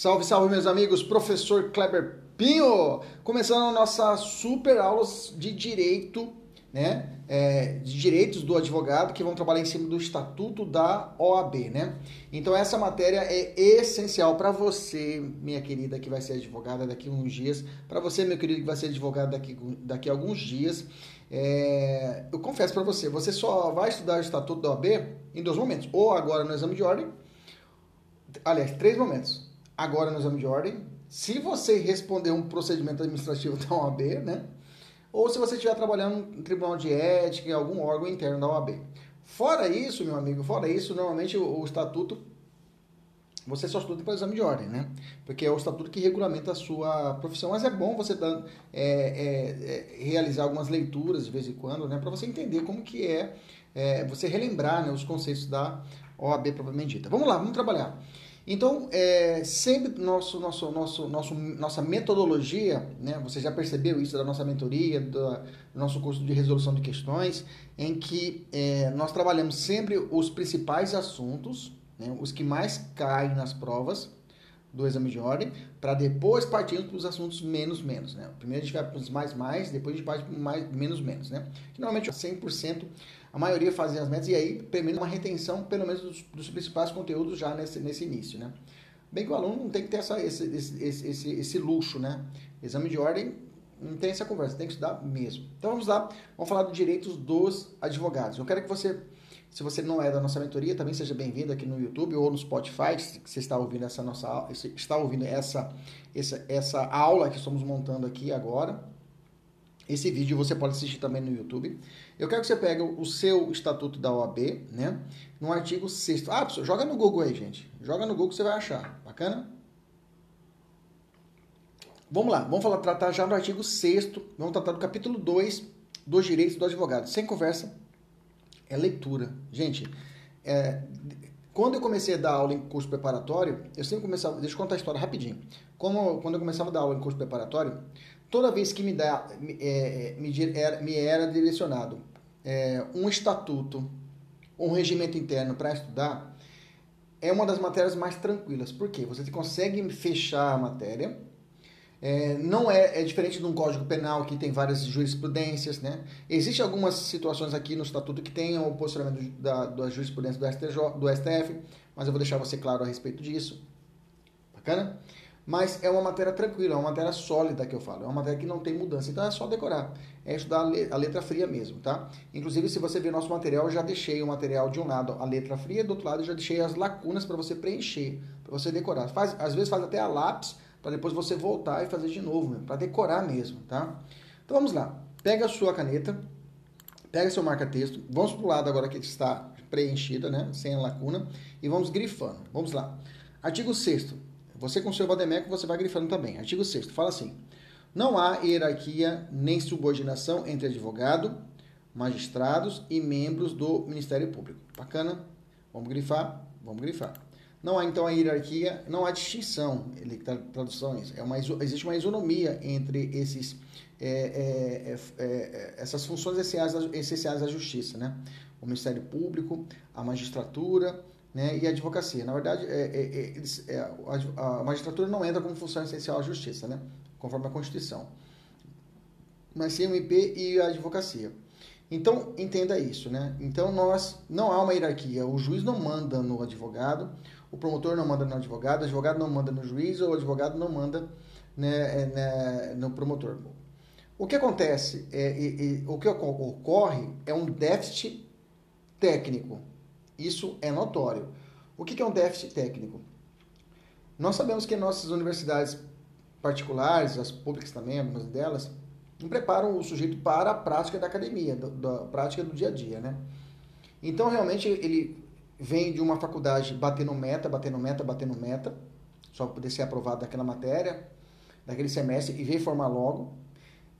Salve, salve, meus amigos! Professor Kleber Pinho! Começando nossa super aulas de direito, né? É, de direitos do advogado que vão trabalhar em cima do estatuto da OAB, né? Então, essa matéria é essencial para você, minha querida, que vai ser advogada daqui a uns dias, para você, meu querido, que vai ser advogado daqui, daqui a alguns dias. É, eu confesso para você, você só vai estudar o estatuto da OAB em dois momentos, ou agora no exame de ordem, aliás, três momentos. Agora no exame de ordem, se você responder um procedimento administrativo da OAB, né? Ou se você estiver trabalhando em tribunal de ética, em algum órgão interno da OAB. Fora isso, meu amigo, fora isso, normalmente o, o estatuto você só estuda para o exame de ordem, né? Porque é o estatuto que regulamenta a sua profissão. Mas é bom você dar, é, é, é, realizar algumas leituras de vez em quando, né? Para você entender como que é, é, você relembrar né, os conceitos da OAB propriamente dita. Vamos lá, vamos trabalhar. Então, é, sempre nosso, nosso, nosso, nosso, nossa metodologia, né, você já percebeu isso da nossa mentoria, do, nosso curso de resolução de questões, em que é, nós trabalhamos sempre os principais assuntos, né, os que mais caem nas provas do exame de ordem, para depois partirmos para os assuntos menos menos. Né? Primeiro a gente vai para os mais mais, depois a gente parte para mais menos menos. Né? Que normalmente 100% a maioria fazem as metas e aí permite uma retenção, pelo menos, dos, dos, principais conteúdos já nesse, nesse início, né? Bem que o aluno não tem que ter essa, esse, esse, esse, esse luxo, né? Exame de ordem não tem essa conversa, tem que estudar mesmo. Então vamos lá, vamos falar dos direitos dos advogados. Eu quero que você, se você não é da nossa mentoria, também seja bem-vindo aqui no YouTube ou no Spotify, se você está ouvindo essa nossa está ouvindo essa, essa, essa aula que estamos montando aqui agora. Esse vídeo você pode assistir também no YouTube. Eu quero que você pegue o seu estatuto da OAB, né? No artigo 6 Ah, pessoal, joga no Google aí, gente. Joga no Google que você vai achar. Bacana? Vamos lá, vamos falar, tratar já do artigo 6 Vamos tratar do capítulo 2 dos direitos do advogado. Sem conversa, é leitura. Gente, é, quando eu comecei a dar aula em curso preparatório, eu sempre começava. Deixa eu contar a história rapidinho. Como, quando eu começava a dar aula em curso preparatório, toda vez que me, dá, é, me, era, me era direcionado é, um estatuto, um regimento interno para estudar, é uma das matérias mais tranquilas. Por quê? Você consegue fechar a matéria. É, não é, é diferente de um código penal que tem várias jurisprudências, né? Existem algumas situações aqui no estatuto que tem o posicionamento da, da jurisprudência do, STJ, do STF, mas eu vou deixar você claro a respeito disso. Bacana? Mas é uma matéria tranquila, é uma matéria sólida que eu falo, é uma matéria que não tem mudança, então é só decorar, é estudar a letra fria mesmo, tá? Inclusive, se você ver nosso material, eu já deixei o material de um lado a letra fria, do outro lado eu já deixei as lacunas para você preencher, para você decorar. Faz, às vezes faz até a lápis, para depois você voltar e fazer de novo, para decorar mesmo, tá? Então vamos lá, pega a sua caneta, pega seu marca-texto, vamos para o lado agora que está preenchida, né, sem a lacuna, e vamos grifando. Vamos lá. Artigo 6 você com seu Vademeco, você vai grifando também. Artigo 6 fala assim: não há hierarquia nem subordinação entre advogado, magistrados e membros do Ministério Público. Bacana? Vamos grifar? Vamos grifar. Não há então a hierarquia, não há distinção, ele traduções, é uma, existe uma isonomia entre esses, é, é, é, é, essas funções essenciais, essenciais da justiça, né? O Ministério Público, a magistratura, né, e a advocacia. Na verdade, é, é, é, é a, a, magistratura não entra como função essencial à justiça, né, conforme a Constituição. Mas sim o MP e a advocacia. Então, entenda isso, né? Então, nós não há uma hierarquia. O juiz não manda no advogado, o promotor não manda no advogado, o advogado não manda no juiz, ou o advogado não manda né, é, né, no promotor. O que acontece, é, é, é, o que ocorre é um déficit técnico. Isso é notório. O que é um déficit técnico? Nós sabemos que nossas universidades particulares, as públicas também, algumas delas, não preparam o sujeito para a prática da academia, da, prática do dia a dia, né? Então, realmente, ele vem de uma faculdade batendo meta, batendo meta, batendo meta, só para poder ser aprovado daquela matéria, daquele semestre, e vem formar logo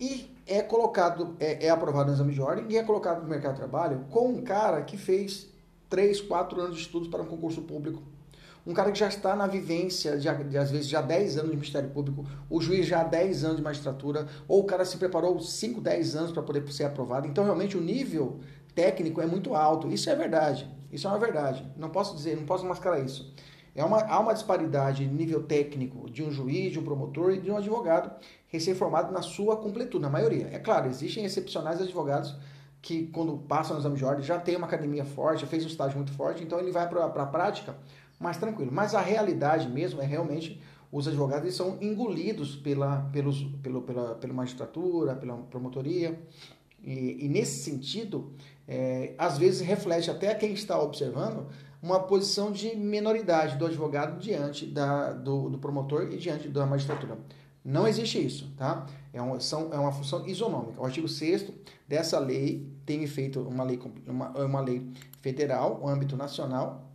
e é colocado, é, é, aprovado no exame de ordem e é colocado no mercado de trabalho com um cara que fez 3, 4 anos de estudos para um concurso público. Um cara que já está na vivência, de, de, às vezes já 10 anos de Ministério Público, o juiz já há 10 anos de magistratura, ou o cara se preparou 5, 10 anos para poder ser aprovado. Então, realmente, o nível técnico é muito alto. Isso é verdade. Isso é uma verdade. Não posso dizer, não posso mascarar isso. É uma, há uma disparidade de nível técnico de um juiz, de um promotor e de um advogado recém-formado na sua completude, na maioria. É claro, existem excepcionais advogados que, quando passam no exame de ordem, já tem uma academia forte, já fez um estágio muito forte, então ele vai para a prática mais tranquilo. Mas a realidade mesmo é realmente os advogados eles são engolidos pela, pelos, pelo, pela, pela magistratura, pela promotoria. E, e nesse sentido, é, às vezes reflete até quem está observando uma posição de minoridade do advogado diante da, do, do promotor e diante da magistratura. Não existe isso, tá? É uma, são, é uma função isonômica. O artigo 6 dessa lei tem feito uma lei, uma, uma lei federal, âmbito nacional,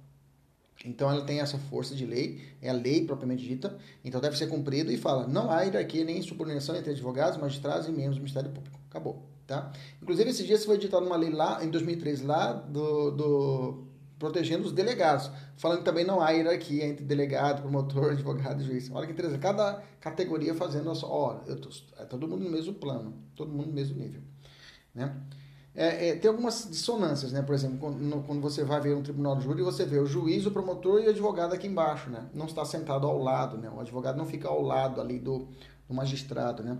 então ela tem essa força de lei, é a lei propriamente dita, então deve ser cumprida e fala: não há hierarquia nem subordinação entre advogados, magistrados e membros do Ministério Público. Acabou, tá? Inclusive esse dia foi editada uma lei lá em 2013 lá do, do protegendo os delegados, falando que também não há hierarquia entre delegado, promotor, advogado e juiz. Olha que interessante, cada categoria fazendo a sua, ó, eu tô, é todo mundo no mesmo plano, todo mundo no mesmo nível, né? É, é, tem algumas dissonâncias, né? Por exemplo, quando, quando, você vai ver um tribunal de júri, você vê o juiz, o promotor e o advogado aqui embaixo, né? Não está sentado ao lado, né? O advogado não fica ao lado ali do, do magistrado, né?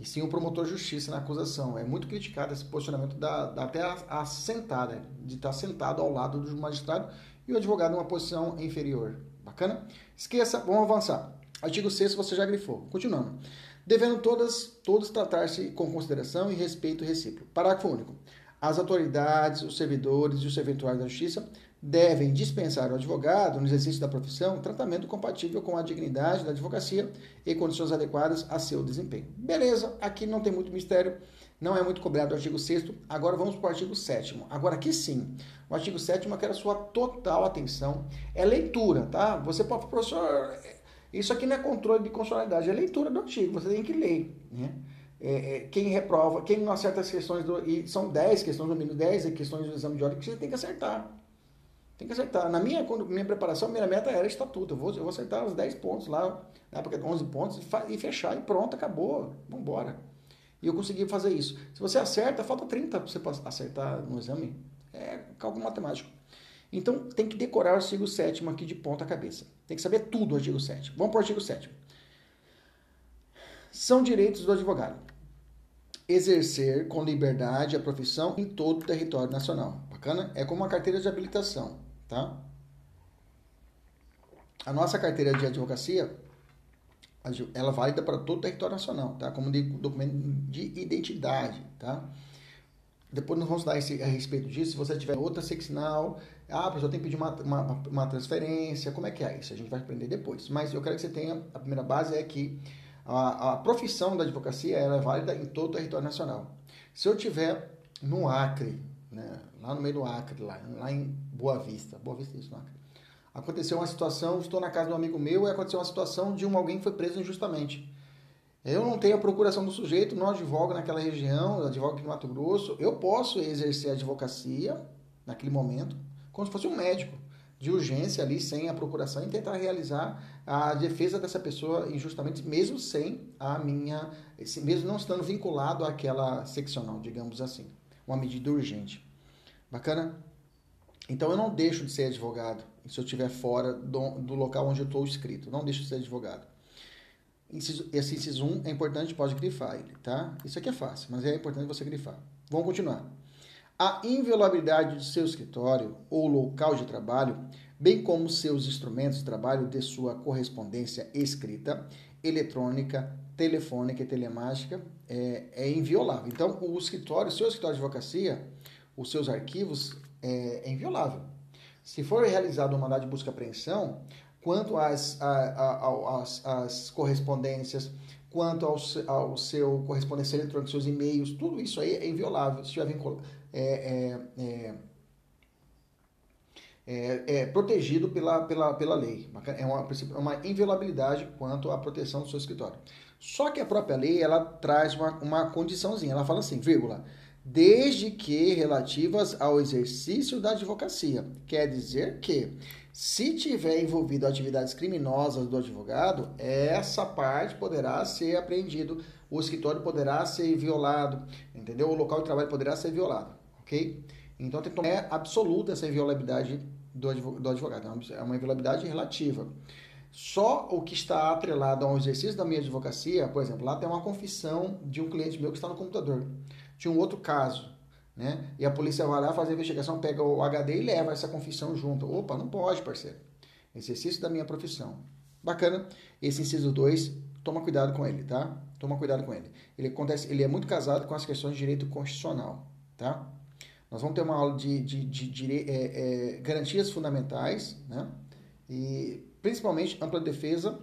E sim o promotor de justiça na acusação. É muito criticado esse posicionamento da, da até a, a sentar, né? De estar sentado ao lado do magistrado e o advogado numa posição inferior. Bacana? Esqueça, vamos avançar. Artigo 6 você já grifou. Continuando. Devendo todas, todos tratar-se com consideração e respeito recíproco. Parágrafo único. As autoridades, os servidores e os serventuários da justiça devem dispensar ao advogado, no exercício da profissão, tratamento compatível com a dignidade da advocacia e condições adequadas a seu desempenho. Beleza, aqui não tem muito mistério, não é muito cobrado o artigo 6 Agora vamos para o artigo 7 Agora aqui sim, o artigo 7 eu quero a sua total atenção. É leitura, tá? Você pode, professor, isso aqui não é controle de constitucionalidade, é leitura do artigo, você tem que ler, né? É, é, quem reprova, quem não acerta as questões, do, e são 10 questões, no mínimo 10 questões do exame de ordem que você tem que acertar. Tem que acertar. Na minha, quando, minha preparação, a minha meta era estatuto. Eu vou, eu vou acertar os 10 pontos lá, na época 11 pontos, e, fechar, e pronto, acabou. Vamos embora. E eu consegui fazer isso. Se você acerta, falta 30 para você acertar no exame. É cálculo matemático. Então, tem que decorar o artigo 7 aqui de ponta cabeça. Tem que saber tudo o artigo 7. Vamos para o artigo 7 São direitos do advogado. Exercer com liberdade a profissão em todo o território nacional. Bacana? É como uma carteira de habilitação tá? A nossa carteira de advocacia, ela é válida para todo o território nacional, tá? Como de, documento de identidade, tá? Depois nós vamos dar esse, a respeito disso. Se você tiver outra seccional, ah, a pessoa tem que pedir uma, uma, uma, transferência, como é que é isso? A gente vai aprender depois. Mas eu quero que você tenha, a primeira base é que a, a profissão da advocacia ela é válida em todo o território nacional. Se eu tiver no Acre, né, lá no meio do Acre, lá, lá em Boa Vista. Boa Vista é isso, não Acre. Aconteceu uma situação, estou na casa de um amigo meu e aconteceu uma situação de um alguém que foi preso injustamente. Eu não tenho a procuração do sujeito, não advogo naquela região, advogo aqui no Mato Grosso. Eu posso exercer a advocacia naquele momento, como se fosse um médico, de urgência ali, sem a procuração, e tentar realizar a defesa dessa pessoa injustamente, mesmo sem a minha, mesmo não estando vinculado àquela seccional, digamos assim uma medida urgente. Bacana? Então eu não deixo de ser advogado se eu estiver fora do, do, local onde eu estou inscrito. Não deixo de ser advogado. Esse inciso 1 é importante, pode grifar ele, tá? Isso aqui é fácil, mas é importante você grifar. Vamos continuar. A inviolabilidade de seu escritório ou local de trabalho, bem como seus instrumentos de trabalho de sua correspondência escrita, eletrônica, telefônica e telemática, é, é inviolável. Então, o escritório, seu escritório de advocacia, os seus arquivos, é, é inviolável. Se for realizado um mandado de busca e apreensão, quanto às, às, às correspondências, quanto ao, ao seu correspondência eletrônica, seus e-mails, tudo isso aí é inviolável. Se tiver vinculado, é, é, é, é, é, protegido pela, pela, pela lei. É uma, é uma inviolabilidade quanto à proteção do seu escritório. Só que a própria lei, ela traz uma, uma condiçãozinha. Ela fala assim, vírgula, desde que relativas ao exercício da advocacia. Quer dizer que, se tiver envolvido atividades criminosas do advogado, essa parte poderá ser apreendido, o escritório poderá ser violado, entendeu? O local de trabalho poderá ser violado, ok? Então tem que tomar é absoluta essa inviolabilidade do advogado, é uma inviolabilidade relativa. Só o que está atrelado ao exercício da minha advocacia, por exemplo, lá tem uma confissão de um cliente meu que está no computador. Tinha um outro caso, né? E a polícia vai lá fazer a investigação, pega o HD e leva essa confissão junto. Opa, não pode, parceiro. Exercício da minha profissão. Bacana. Esse inciso 2, toma cuidado com ele, tá? Toma cuidado com ele. Ele acontece, ele é muito casado com as questões de direito constitucional, tá? Nós vamos ter uma aula de, de, de, de é, é, garantias fundamentais, né? E principalmente ampla defesa,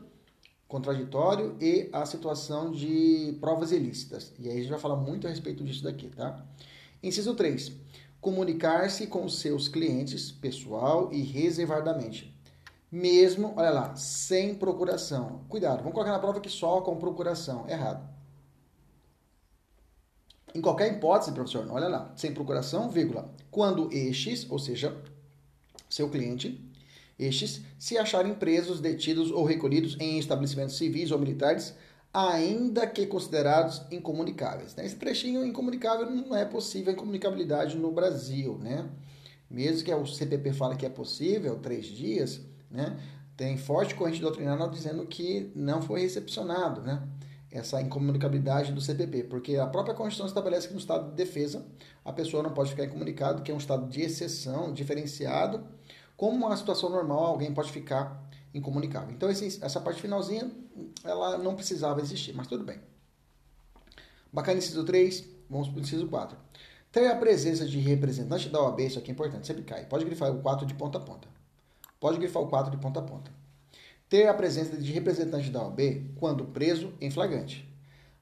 contraditório e a situação de provas ilícitas. E aí a gente vai falar muito a respeito disso daqui, tá? Inciso 3. Comunicar-se com seus clientes pessoal e reservadamente. Mesmo, olha lá, sem procuração. Cuidado, vamos colocar na prova que só com procuração. Errado. Em qualquer hipótese, professor, olha lá, sem procuração, vírgula. Quando estes, ou seja, seu cliente, estes se acharem presos, detidos ou recolhidos em estabelecimentos civis ou militares, ainda que considerados incomunicáveis. Né? Esse trechinho incomunicável não é possível incomunicabilidade no Brasil, né? Mesmo que o CPP fale que é possível, três dias, né? Tem forte corrente doutrinária dizendo que não foi recepcionado, né? essa incomunicabilidade do CPP, porque a própria Constituição estabelece que no estado de defesa a pessoa não pode ficar incomunicado, que é um estado de exceção, diferenciado, como uma situação normal alguém pode ficar incomunicável. Então esse, essa parte finalzinha, ela não precisava existir, mas tudo bem. Bacana inciso 3, vamos para o inciso 4. Ter a presença de representante da OAB, isso aqui é importante, sempre cai. Pode grifar o 4 de ponta a ponta. Pode grifar o 4 de ponta a ponta ter a presença de representante da OAB quando preso em flagrante.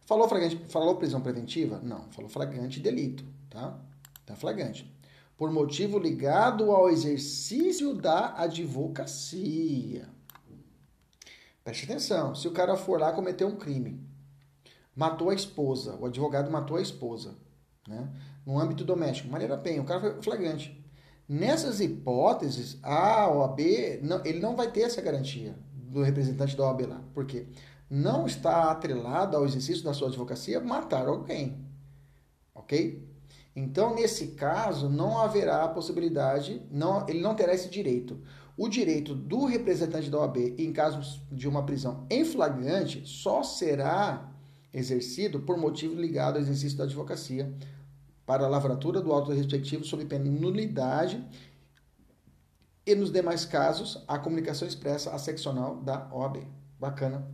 Falou flagrante, falou prisão preventiva? Não, falou flagrante delito, tá? Tá flagrante. Por motivo ligado ao exercício da advocacia. Preste atenção, se o cara for lá cometer um crime, matou a esposa, o advogado matou a esposa, né? No âmbito doméstico, maneira bem, o cara foi flagrante. Nessas hipóteses, a OAB, não, ele não vai ter essa garantia do representante da OAB lá. Por quê? Não está atrelado ao exercício da sua advocacia matar alguém. Ok? Então, nesse caso, não haverá a possibilidade, não, ele não terá esse direito. O direito do representante da OAB, em caso de uma prisão em flagrante, só será exercido por motivo ligado ao exercício da advocacia para a lavratura do auto respectivo sob pena de nulidade e nos demais casos, a comunicação expressa a seccional da OAB. Bacana,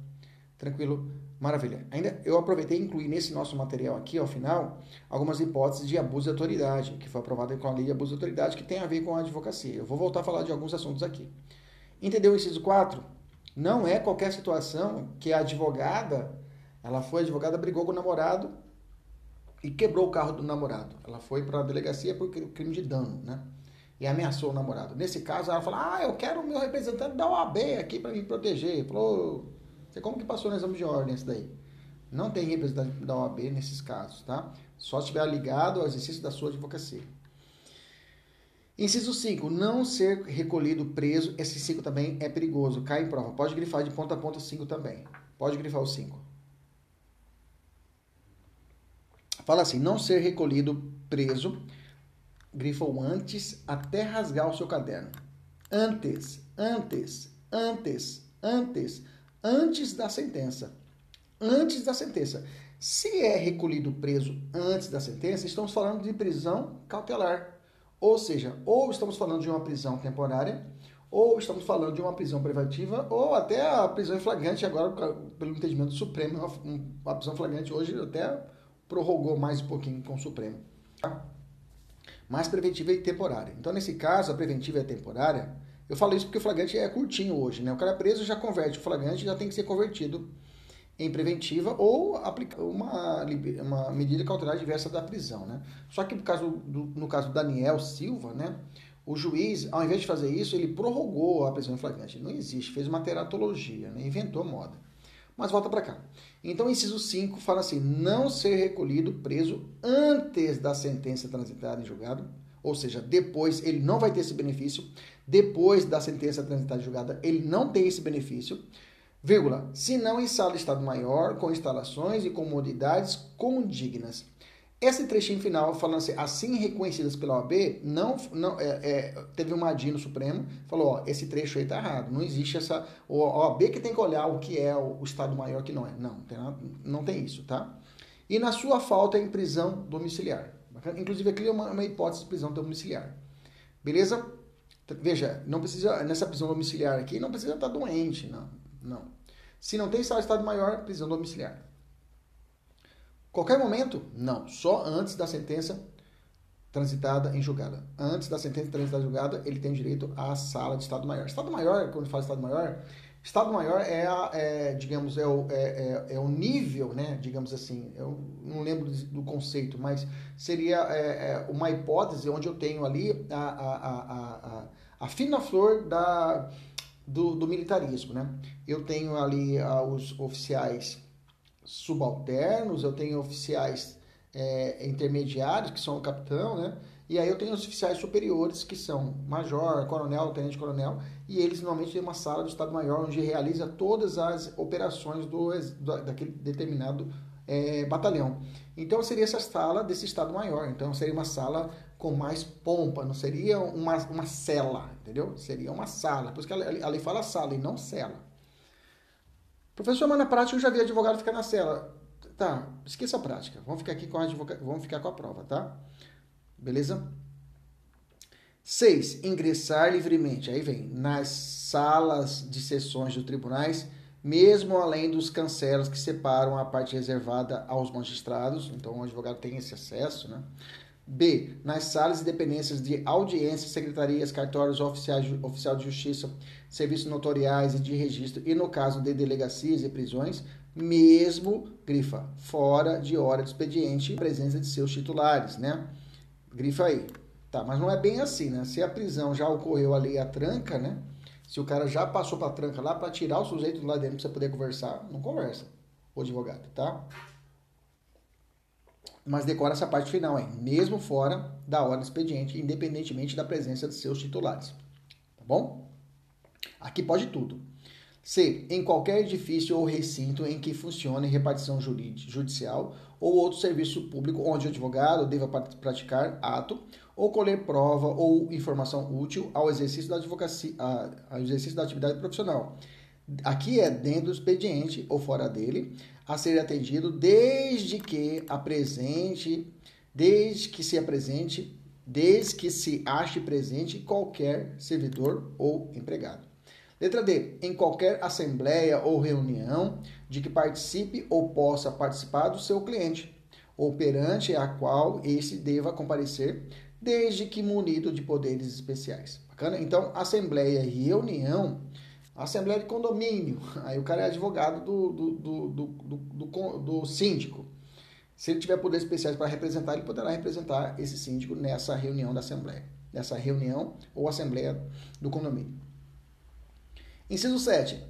tranquilo, maravilha. Ainda eu aproveitei e incluí nesse nosso material aqui, ao final, algumas hipóteses de abuso de autoridade, que foi aprovada com a lei de abuso de autoridade, que tem a ver com a advocacia. Eu vou voltar a falar de alguns assuntos aqui. Entendeu o inciso 4? Não é qualquer situação que a advogada, ela foi advogada, brigou com o namorado e quebrou o carro do namorado. Ela foi para a delegacia por crime de dano, né? e ameaçou o namorado. Nesse caso, ela falou: Ah, eu quero o meu representante da OAB aqui para me proteger. Falou: Você como que passou no exame de ordem isso daí? Não tem representante da OAB nesses casos, tá? Só estiver ligado ao exercício da sua advocacia. Inciso 5. Não ser recolhido preso. Esse 5 também é perigoso. Cai em prova. Pode grifar de ponta a ponta 5 também. Pode grifar o 5. Fala assim: não ser recolhido preso grifou antes até rasgar o seu caderno. Antes, antes, antes, antes, antes da sentença. Antes da sentença. Se é recolhido preso antes da sentença, estamos falando de prisão cautelar. Ou seja, ou estamos falando de uma prisão temporária, ou estamos falando de uma prisão preventiva, ou até a prisão em flagrante, agora, pelo entendimento do Supremo, uma prisão flagrante hoje até prorrogou mais um pouquinho com o Supremo. Tá? Mais preventiva e temporária. Então, nesse caso, a preventiva e a temporária, eu falo isso porque o flagrante é curtinho hoje, né? O cara preso já converte o flagrante, já tem que ser convertido em preventiva ou aplicar uma, uma medida cautelar diversa da prisão, né? Só que no caso do, no caso do Daniel Silva, né? O juiz, ao invés de fazer isso, ele prorrogou a prisão em flagrante. Não existe, fez uma teratologia, né? inventou moda. Mas volta para cá. Então, inciso 5 fala assim: não ser recolhido preso antes da sentença transitada em julgado, ou seja, depois ele não vai ter esse benefício, depois da sentença transitada em julgada, ele não tem esse benefício, vírgula, se não em sala de Estado Maior, com instalações e comodidades condignas. Esse trechinho final, falando assim, assim reconhecidas pela OAB, não, não, é, é, teve uma ADI no Supremo, falou, ó, esse trecho aí tá errado, não existe essa, o OAB que tem que olhar o que é o, o Estado Maior que não é. Não, tem nada, não tem isso, tá? E na sua falta em prisão domiciliar. Inclusive aqui é uma, uma hipótese de prisão domiciliar. Beleza? Veja, não precisa, nessa prisão domiciliar aqui, não precisa estar doente, não, não. Se não tem Estado Maior, prisão domiciliar. Qualquer momento? Não. Só antes da sentença transitada em julgada. Antes da sentença transitada em julgada, ele tem direito à sala de Estado Maior. Estado Maior, quando fala Estado Maior, Estado Maior é, a, é digamos, é o, é, é, é, o nível, né, digamos assim, eu não lembro do conceito, mas seria é, é, uma hipótese onde eu tenho ali a, a, a, a, fina flor da, do, do militarismo, né? Eu tenho ali os oficiais subalternos, eu tenho oficiais é, intermediários, que são o capitão, né? E aí eu tenho os oficiais superiores, que são major, coronel, tenente-coronel, e eles normalmente têm uma sala do Estado-Maior, onde realiza todas as operações do daquele determinado é, batalhão. Então seria essa sala desse Estado-Maior. Então seria uma sala com mais pompa, não seria uma, uma cela, entendeu? Seria uma sala. Por isso que a lei fala sala e não cela. Professor, mas na prática eu já vi advogado ficar na cela. Tá, esqueça a prática. Vamos ficar aqui com a advoga... vamos ficar com a prova, tá? Beleza? 6. Ingressar livremente. Aí vem nas salas de sessões dos tribunais, mesmo além dos cancelos que separam a parte reservada aos magistrados. Então, o advogado tem esse acesso, né? B. Nas salas e dependências de audiências, secretarias, cartórios, oficiais, oficial de justiça, serviços notoriais e de registro, e no caso de delegacias e prisões, mesmo, grifa, fora de hora de expediente, presença de seus titulares, né? Grifa aí. Tá, mas não é bem assim, né? Se a prisão já ocorreu ali a tranca, né? Se o cara já passou para tranca lá para tirar o sujeito lá dentro para você poder conversar, não conversa, o advogado, tá? Mas decora essa parte final aí, mesmo fora da hora do expediente, independentemente da presença de seus titulares. Tá bom? Aqui pode tudo. C. Em qualquer edifício ou recinto em que funcione repartição judicial ou outro serviço público onde o advogado deva praticar ato ou colher prova ou informação útil ao exercício da advocacia, ao exercício da atividade profissional. Aqui é dentro do expediente ou fora dele, a ser atendido desde que apresente, desde que se apresente, desde que se ache presente qualquer servidor ou empregado. Letra D. Em qualquer assembleia ou reunião de que participe ou possa participar do seu cliente, ou perante a qual esse deva comparecer, desde que munido de poderes especiais. Bacana? Então, assembleia e reunião Assembleia de condomínio. Aí o cara é advogado do, do, do, do, do, síndico. Se ele tiver poderes especiais para representar, ele poderá representar esse síndico nessa reunião da Assembleia. Nessa reunião ou Assembleia do condomínio. Inciso 7.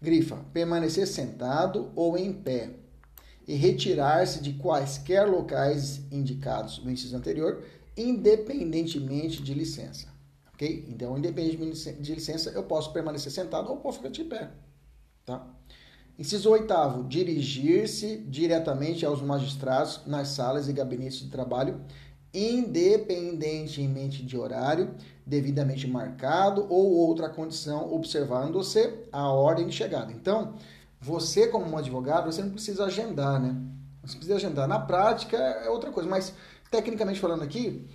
Grifa. Permanecer sentado ou em pé e retirar-se de quaisquer locais indicados no inciso anterior, independentemente de licença. Ok? Então, independente de licença, eu posso permanecer sentado ou posso ficar de pé. Tá? Inciso oitavo, dirigir-se diretamente aos magistrados nas salas e gabinetes de trabalho, independentemente de horário devidamente marcado ou outra condição, observando-se a ordem de chegada. Então, você como um advogado, você não precisa agendar, né? Você precisa agendar. Na prática é outra coisa, mas tecnicamente falando aqui,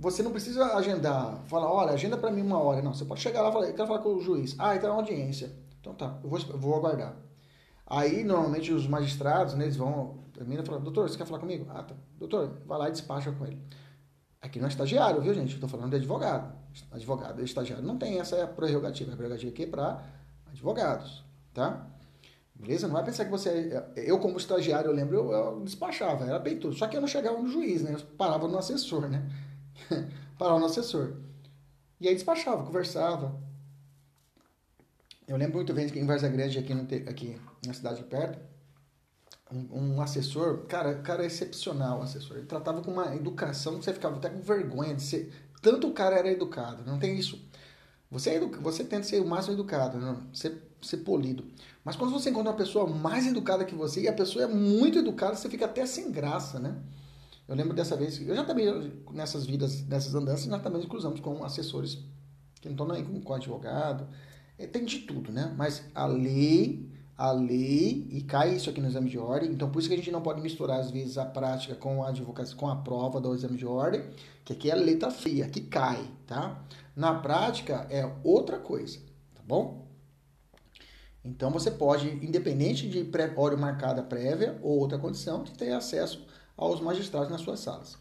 você não precisa agendar, falar, olha, agenda para mim uma hora. Não, você pode chegar lá e falar, eu quero falar com o juiz. Ah, então é uma audiência. Então tá, eu vou, vou aguardar. Aí, normalmente, os magistrados, né, eles vão, A menina falou, doutor, você quer falar comigo? Ah, tá. Doutor, vai lá e despacha com ele. Aqui não é estagiário, viu, gente? Estou falando de advogado. Advogado, estagiário não tem essa prerrogativa. A prerrogativa aqui é para advogados, tá? Beleza? Não vai pensar que você. É, eu, como estagiário, eu lembro, eu, eu despachava, era bem tudo. Só que eu não chegava no juiz, né? Eu parava no assessor, né? parava no assessor. E aí despachava, conversava. Eu lembro muito bem que em Varza Grande, aqui, no, aqui na cidade perto, um, um, assessor, cara, cara excepcional, assessor. Ele tratava com uma educação que você ficava até com vergonha de ser. Tanto o cara era educado, não tem isso. Você, é edu, você tenta ser o máximo educado, não, ser, ser polido. Mas quando você encontra uma pessoa mais educada que você e a pessoa é muito educada, você fica até sem graça, né? Eu lembro dessa vez, eu já também, nessas vidas, nessas andanças, nós também cruzamos com assessores que não estão nem com, advogado. É, tem de tudo, né? Mas a lei a lei e cai isso aqui no exame de ordem. Então, por isso que a gente não pode misturar, às vezes, a prática com a advocacia, com a prova do exame de ordem, que aqui é letra fria, que cai, tá? Na prática, é outra coisa, tá bom? Então, você pode, independente de pré hora marcada prévia ou outra condição, ter acesso aos magistrados nas suas salas.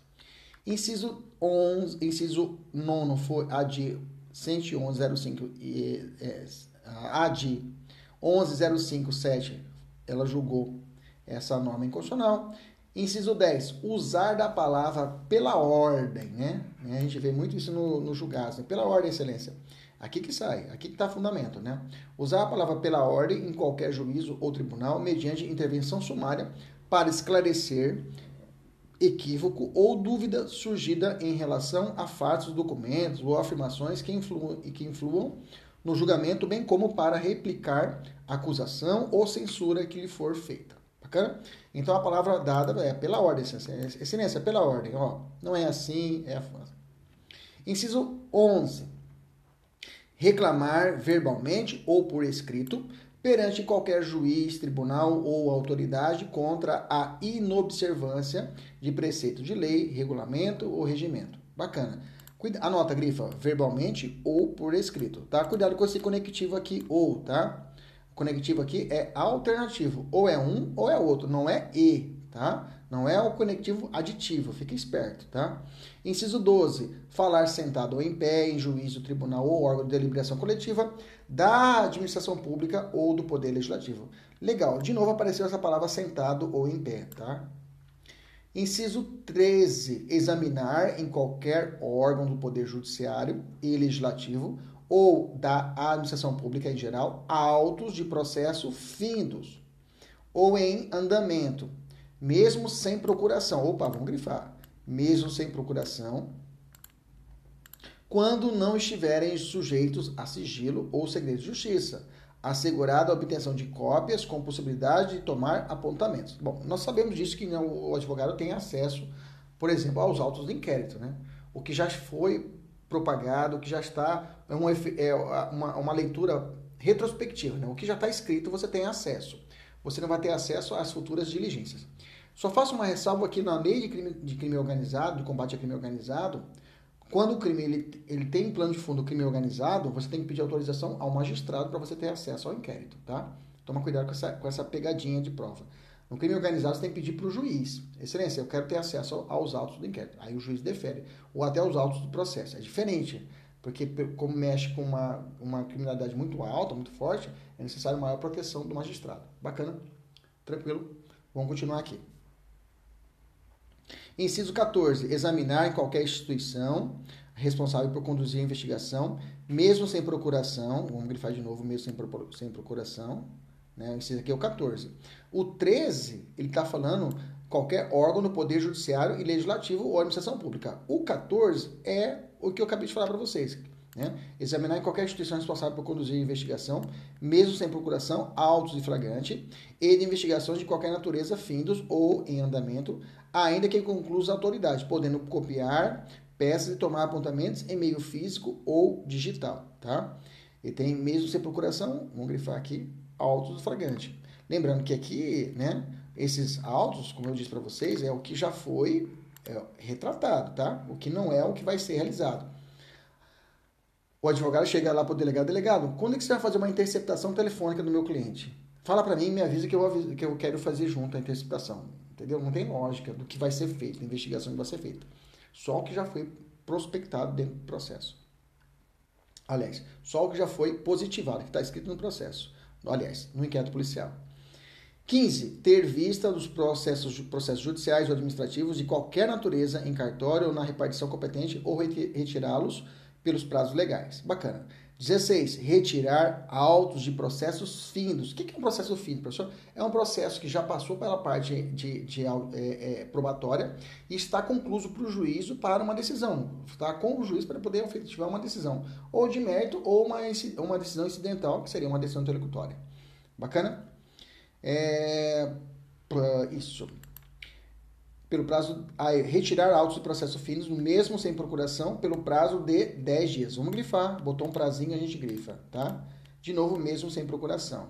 Inciso 11, inciso 9 foi a de 111.05 e é, a de 11.057, ela julgou essa norma inconstitucional. Inciso 10, usar da palavra pela ordem, né? A gente vê muito isso no, no julgado, né? pela ordem, excelência. Aqui que sai, aqui que está fundamento, né? Usar a palavra pela ordem em qualquer juízo ou tribunal mediante intervenção sumária para esclarecer equívoco ou dúvida surgida em relação a fatos, documentos ou afirmações que influam, que influam no julgamento, bem como para replicar acusação ou censura que lhe for feita. Bacana? Então a palavra dada é pela ordem, excelência, é pela ordem, ó. Não é assim, é assim. Inciso 11. Reclamar verbalmente ou por escrito perante qualquer juiz, tribunal ou autoridade contra a inobservância de preceito de lei, regulamento ou regimento. Bacana. Anota, grifa, verbalmente ou por escrito, tá? Cuidado com esse conectivo aqui, ou, tá? O conectivo aqui é alternativo, ou é um ou é outro, não é e, tá? Não é o conectivo aditivo, fica esperto, tá? Inciso 12, falar sentado ou em pé em juízo, tribunal ou órgão de deliberação coletiva da administração pública ou do poder legislativo. Legal, de novo apareceu essa palavra sentado ou em pé, tá? Inciso 13. Examinar em qualquer órgão do Poder Judiciário e Legislativo ou da administração pública em geral autos de processo findos ou em andamento, mesmo sem procuração. Opa, vamos grifar. Mesmo sem procuração, quando não estiverem sujeitos a sigilo ou segredo de justiça assegurada a obtenção de cópias com possibilidade de tomar apontamentos. Bom, nós sabemos disso que o advogado tem acesso, por exemplo, aos autos do inquérito, né? O que já foi propagado, o que já está é uma, é uma, uma leitura retrospectiva, né? O que já está escrito você tem acesso. Você não vai ter acesso às futuras diligências. Só faço uma ressalva aqui na lei de crime, de crime organizado, de combate a crime organizado, quando o crime ele, ele tem plano de fundo crime organizado, você tem que pedir autorização ao magistrado para você ter acesso ao inquérito, tá? Toma cuidado com essa, com essa pegadinha de prova. No crime organizado, você tem que pedir para o juiz. Excelência, eu quero ter acesso aos autos do inquérito. Aí o juiz defere. Ou até aos autos do processo. É diferente. Porque, como mexe com uma, uma criminalidade muito alta, muito forte, é necessário maior proteção do magistrado. Bacana? Tranquilo? Vamos continuar aqui. Inciso 14. Examinar em qualquer instituição responsável por conduzir a investigação, mesmo sem procuração. Vamos grifar de novo, mesmo sem, sem procuração. Né? Inciso aqui é o 14. O 13, ele está falando qualquer órgão do Poder Judiciário e Legislativo ou administração pública. O 14 é o que eu acabei de falar para vocês. Né? Examinar em qualquer instituição responsável por conduzir investigação, mesmo sem procuração, autos de flagrante, e de investigações de qualquer natureza, findos ou em andamento, ainda que conclua a autoridade, podendo copiar peças e tomar apontamentos em meio físico ou digital, tá? E tem mesmo sem procuração, vamos grifar aqui, autos do flagrante. Lembrando que aqui, né, esses autos, como eu disse para vocês, é o que já foi é, retratado, tá? O que não é o que vai ser realizado. O advogado chega lá para o delegado, delegado, quando é que você vai fazer uma interceptação telefônica do meu cliente? Fala para mim, me avisa que eu, aviso, que eu quero fazer junto a interceptação. entendeu? Não tem lógica do que vai ser feito, da investigação que vai ser feita. Só o que já foi prospectado dentro do processo. Aliás, só o que já foi positivado, que está escrito no processo. Aliás, no inquérito policial. 15. Ter vista dos processos, processos judiciais ou administrativos de qualquer natureza em cartório ou na repartição competente ou retirá-los pelos prazos legais. Bacana. 16. Retirar autos de processos findos. O que é um processo findo, professor? É um processo que já passou pela parte de, de é, é, probatória e está concluso para o juízo para uma decisão. Está com o juiz para poder efetivar uma decisão. Ou de mérito ou uma, uma decisão incidental, que seria uma decisão interlocutória. Bacana? É, isso. Pelo prazo. A retirar autos do processo finos, mesmo sem procuração, pelo prazo de 10 dias. Vamos grifar. Botou um prazinho, a gente grifa, tá? De novo, mesmo sem procuração.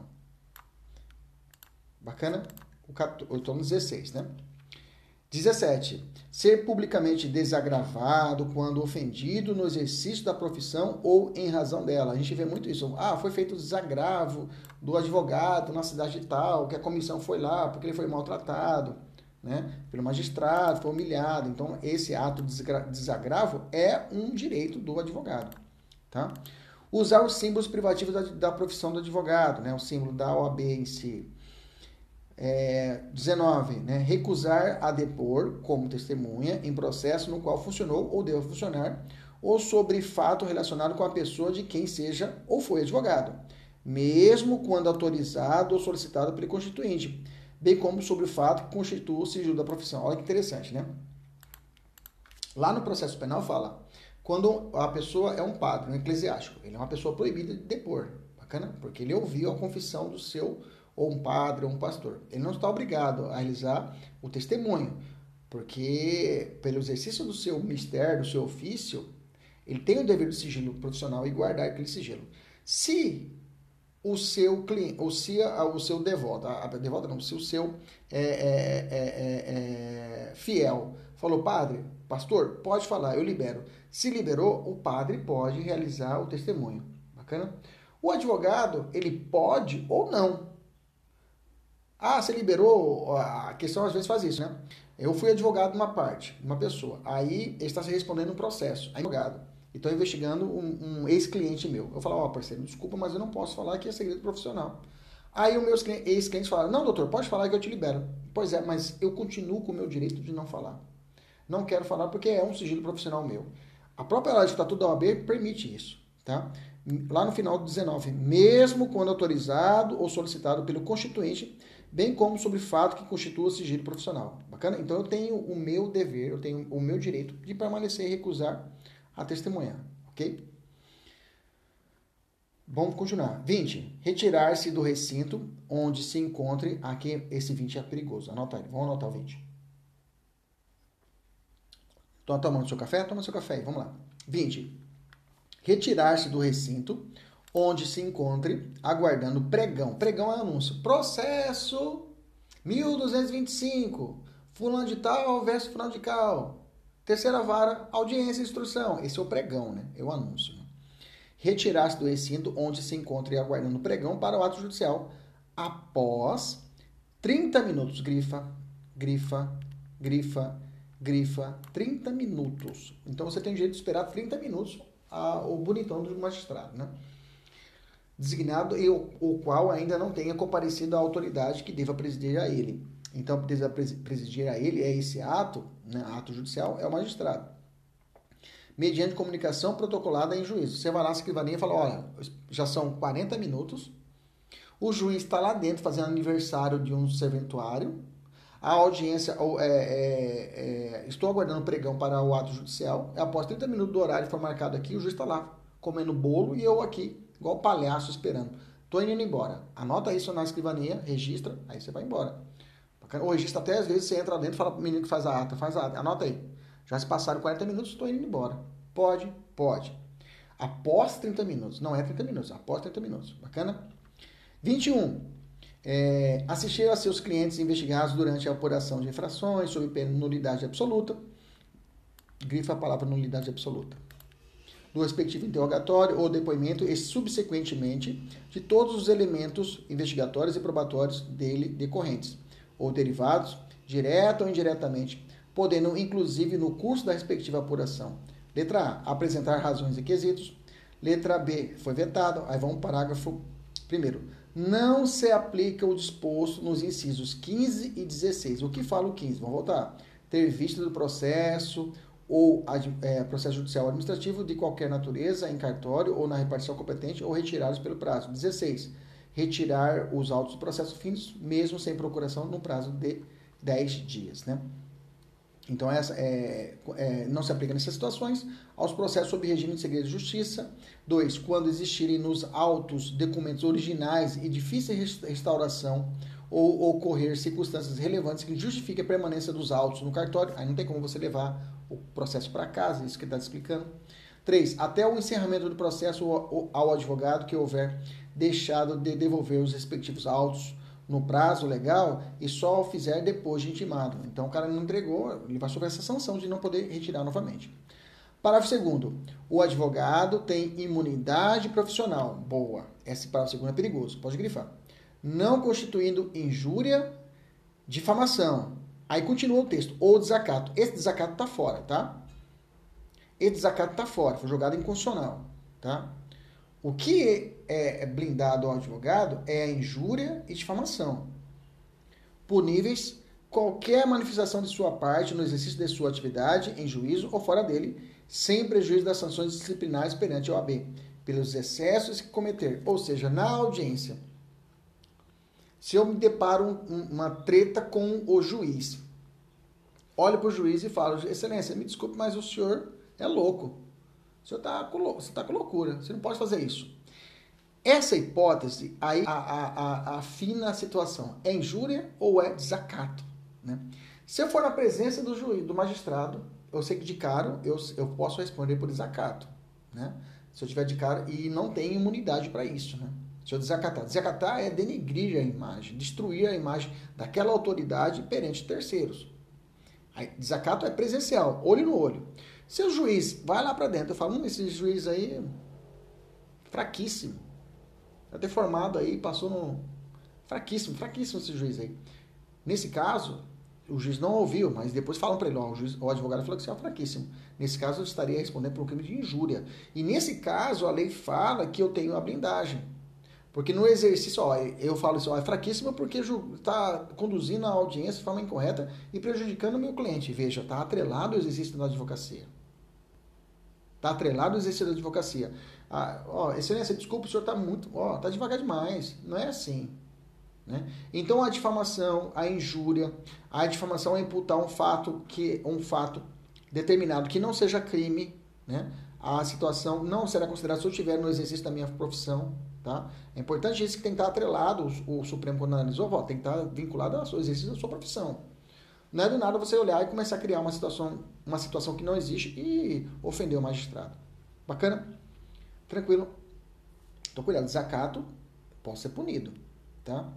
Bacana? O no 16, né? 17. Ser publicamente desagravado quando ofendido no exercício da profissão ou em razão dela. A gente vê muito isso. Ah, foi feito desagravo do advogado na cidade tal, que a comissão foi lá porque ele foi maltratado, né? Pelo magistrado, foi humilhado. Então, esse ato de desagravo é um direito do advogado, tá? Usar os símbolos privativos da, da profissão do advogado, né? O símbolo da OAB em si é, 19. Né, recusar a depor como testemunha em processo no qual funcionou ou deva funcionar, ou sobre fato relacionado com a pessoa de quem seja ou foi advogado, mesmo quando autorizado ou solicitado pelo constituinte, bem como sobre o fato que constitua o sigilo da profissão. Olha que interessante, né? Lá no processo penal fala, quando a pessoa é um padre, um eclesiástico, ele é uma pessoa proibida de depor, bacana? Porque ele ouviu a confissão do seu ou um padre, ou um pastor. Ele não está obrigado a realizar o testemunho, porque pelo exercício do seu mistério, do seu ofício, ele tem o dever de sigilo profissional e guardar aquele sigilo. Se o seu cliente, ou se o seu devoto, a, a devota não, se o seu é, é, é, é, fiel falou, padre, pastor, pode falar, eu libero. Se liberou, o padre pode realizar o testemunho. Bacana? O advogado, ele pode ou não. Ah, você liberou. A questão às vezes faz isso, né? Eu fui advogado de uma parte, uma pessoa. Aí está se respondendo um processo. Aí, advogado. E estou investigando um, um ex-cliente meu. Eu falo, ó, oh, parceiro, desculpa, mas eu não posso falar que é segredo profissional. Aí os meus ex-clientes falam, não, doutor, pode falar que eu te libero. Pois é, mas eu continuo com o meu direito de não falar. Não quero falar porque é um sigilo profissional meu. A própria lei de Estatuto da OAB permite isso, tá? Lá no final do 19, mesmo quando autorizado ou solicitado pelo constituinte, bem como sobre fato que constitua sigilo profissional. Bacana? Então eu tenho o meu dever, eu tenho o meu direito de permanecer e recusar a testemunhar, ok? Vamos continuar. 20. Retirar-se do recinto onde se encontre. Aqui, esse 20 é perigoso. Anota aí. Vamos anotar o 20. Estão tomando seu café? Toma seu café aí. Vamos lá. 20. Retirar-se do recinto onde se encontre aguardando pregão. Pregão é anúncio. Processo 1225. Fulano de tal versus fulano de tal. Terceira vara, audiência e instrução. Esse é o pregão, né? É o anúncio. Né? Retirar-se do recinto onde se encontre aguardando pregão para o ato judicial após 30 minutos. Grifa, grifa, grifa, grifa. 30 minutos. Então você tem jeito de esperar 30 minutos a, o bonitão do magistrado, né? designado e o, o, qual ainda não tenha comparecido à autoridade que deva presidir a ele. Então, presidir a ele é esse ato, né, ato judicial, é o magistrado. Mediante comunicação protocolada em juízo. Você vai lá, a escrivaninha e fala, olha, já são 40 minutos, o juiz está lá dentro fazendo aniversário de um serventuário, a audiência, é, é, é, estou aguardando o pregão para o ato judicial, após 30 minutos do horário que foi marcado aqui, o juiz está lá comendo bolo e eu aqui igual palhaço esperando. Tô indo embora. Anota isso na escrivania, registra, aí você vai embora. Registra até às vezes você entra dentro e fala pro menino que faz a ata, faz a ata, anota aí. Já se passaram 40 minutos, estou indo embora. Pode? Pode. Após 30 minutos. Não é 30 minutos, após 30 minutos. Bacana? 21. É, assistir a seus clientes investigados durante a apuração de infrações sob pena de nulidade absoluta. Grifa a palavra nulidade absoluta do respectivo interrogatório ou depoimento e, subsequentemente, de todos os elementos investigatórios e probatórios dele decorrentes ou derivados direta ou indiretamente, podendo, inclusive, no curso da respectiva apuração. Letra A, apresentar razões e quesitos. Letra B, foi vetado. Aí vamos parágrafo primeiro. Não se aplica o disposto nos incisos 15 e 16. O que fala o 15? Vamos voltar. Ter vista do processo ou é, processo judicial administrativo de qualquer natureza em cartório ou na repartição competente ou retirados pelo prazo. 16. Retirar os autos do processo fins, mesmo sem procuração, no prazo de 10 dias. Né? Então, essa é, é, não se aplica nessas situações aos processos sob regime de segredo de justiça. 2. Quando existirem nos autos documentos originais e difíceis restauração ou ocorrer circunstâncias relevantes que justifiquem a permanência dos autos no cartório, aí não tem como você levar o processo para casa, isso que está explicando. 3. Até o encerramento do processo ao advogado que houver deixado de devolver os respectivos autos no prazo legal e só fizer depois de intimado. Então o cara não entregou, ele vai sofrer essa sanção de não poder retirar novamente. Parágrafo segundo. O advogado tem imunidade profissional. Boa. Esse parágrafo segundo é perigoso. Pode grifar. Não constituindo injúria, difamação. Aí continua o texto. Ou desacato. Esse desacato está fora, tá? Esse desacato está fora. Foi jogado inconstitucional, tá? O que é blindado ao advogado é a injúria e difamação, puníveis qualquer manifestação de sua parte no exercício de sua atividade, em juízo ou fora dele, sem prejuízo das sanções disciplinares perante a OAB, pelos excessos que cometer, ou seja, na audiência. Se eu me deparo um, uma treta com o juiz, olho para o juiz e falo, excelência, me desculpe, mas o senhor é louco. Você está com, tá com loucura. Você não pode fazer isso. Essa hipótese aí a, a, a, afina a situação. É injúria ou é desacato? Né? Se eu for na presença do juiz, do magistrado, eu sei que de cara eu, eu posso responder por desacato. Né? Se eu tiver de cara e não tenho imunidade para isso. Né? Se eu desacatar. Desacatar é denegrir a imagem, destruir a imagem daquela autoridade perante terceiros. Aí, desacato é presencial, olho no olho. Se o juiz vai lá para dentro, eu falo, hum, esse juiz aí, fraquíssimo. Tá deformado aí, passou no. Fraquíssimo, fraquíssimo esse juiz aí. Nesse caso, o juiz não ouviu, mas depois falam para ele, ó, o, juiz, o advogado falou que você é fraquíssimo. Nesse caso, eu estaria respondendo por um crime de injúria. E nesse caso, a lei fala que eu tenho a blindagem. Porque no exercício, ó, eu falo isso, ó, é fraquíssimo porque está conduzindo a audiência de forma incorreta e prejudicando o meu cliente. Veja, está atrelado ao exercício da advocacia. Está atrelado ao exercício da advocacia. Ah, ó, excelência, desculpa, o senhor está muito. Ó, está devagar demais. Não é assim. Né? Então a difamação, a injúria, a difamação é imputar um fato que um fato determinado que não seja crime, né? A situação não será considerada se eu estiver no exercício da minha profissão, tá? É importante isso que tem que estar atrelado, o, o Supremo quando analisou, ó, tem que estar vinculado ao exercício da sua profissão. Não é do nada você olhar e começar a criar uma situação, uma situação que não existe e ofender o magistrado. Bacana? Tranquilo? Então, cuidado, desacato pode ser punido, tá?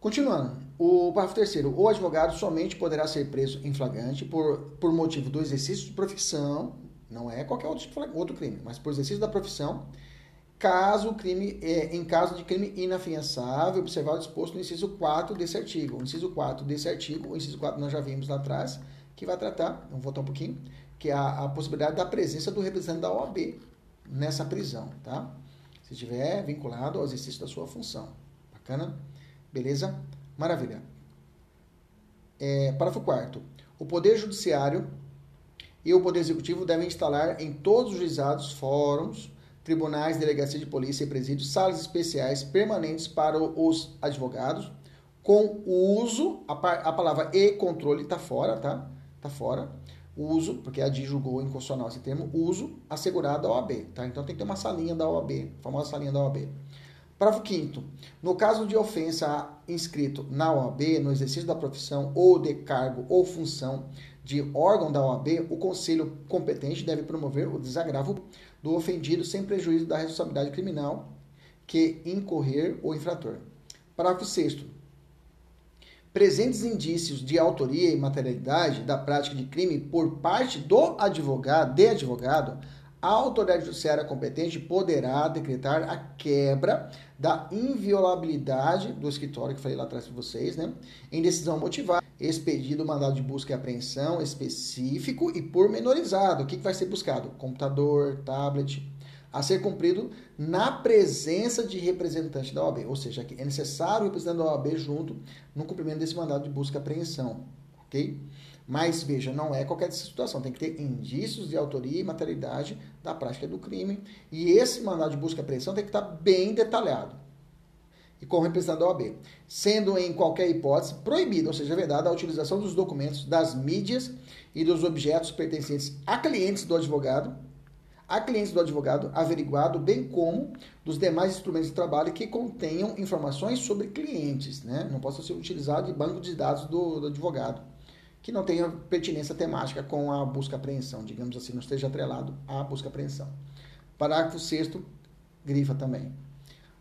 Continuando, o parágrafo terceiro, o advogado somente poderá ser preso em flagrante por, por motivo do exercício de profissão, não é qualquer outro, outro crime, mas por exercício da profissão, caso o crime, é, em caso de crime inafiançável, observar o disposto no inciso 4 desse artigo. O inciso 4 desse artigo, o inciso 4 nós já vimos lá atrás, que vai tratar, vamos voltar um pouquinho, que é a, a possibilidade da presença do representante da OAB nessa prisão, tá? Se estiver vinculado ao exercício da sua função. Bacana? Beleza? Maravilha. É, parágrafo 4 O Poder Judiciário e o Poder Executivo devem instalar em todos os juizados, fóruns, tribunais, delegacia de polícia e presídios, salas especiais permanentes para os advogados, com o uso, a, a palavra e controle está fora, tá? Está fora. Uso, porque a DI julgou inconstitucional esse termo, uso assegurado da OAB, tá? Então tem que ter uma salinha da OAB, famosa salinha da OAB. Parágrafo 5 No caso de ofensa inscrito na OAB, no exercício da profissão ou de cargo ou função de órgão da OAB, o conselho competente deve promover o desagravo do ofendido sem prejuízo da responsabilidade criminal que incorrer o infrator. Parágrafo 6 Presentes indícios de autoria e materialidade da prática de crime por parte do advogado, de advogado, a autoridade judiciária competente poderá decretar a quebra da inviolabilidade do escritório, que falei lá atrás para vocês, né? Em decisão motivada, expedido mandado de busca e apreensão específico e pormenorizado. O que, que vai ser buscado? Computador, tablet, a ser cumprido na presença de representante da OAB. Ou seja, é necessário o representante da OAB junto no cumprimento desse mandado de busca e apreensão, ok? Mas veja, não é qualquer situação, tem que ter indícios de autoria e materialidade da prática do crime. E esse mandado de busca e apreensão tem que estar bem detalhado. E com representante da OAB. Sendo em qualquer hipótese proibida, ou seja, vedada a utilização dos documentos, das mídias e dos objetos pertencentes a clientes do advogado, a clientes do advogado averiguado, bem como dos demais instrumentos de trabalho que contenham informações sobre clientes. Né? Não possa ser utilizado de banco de dados do, do advogado que não tenha pertinência temática com a busca-apreensão, digamos assim, não esteja atrelado à busca-apreensão. Parágrafo 6 grifa também.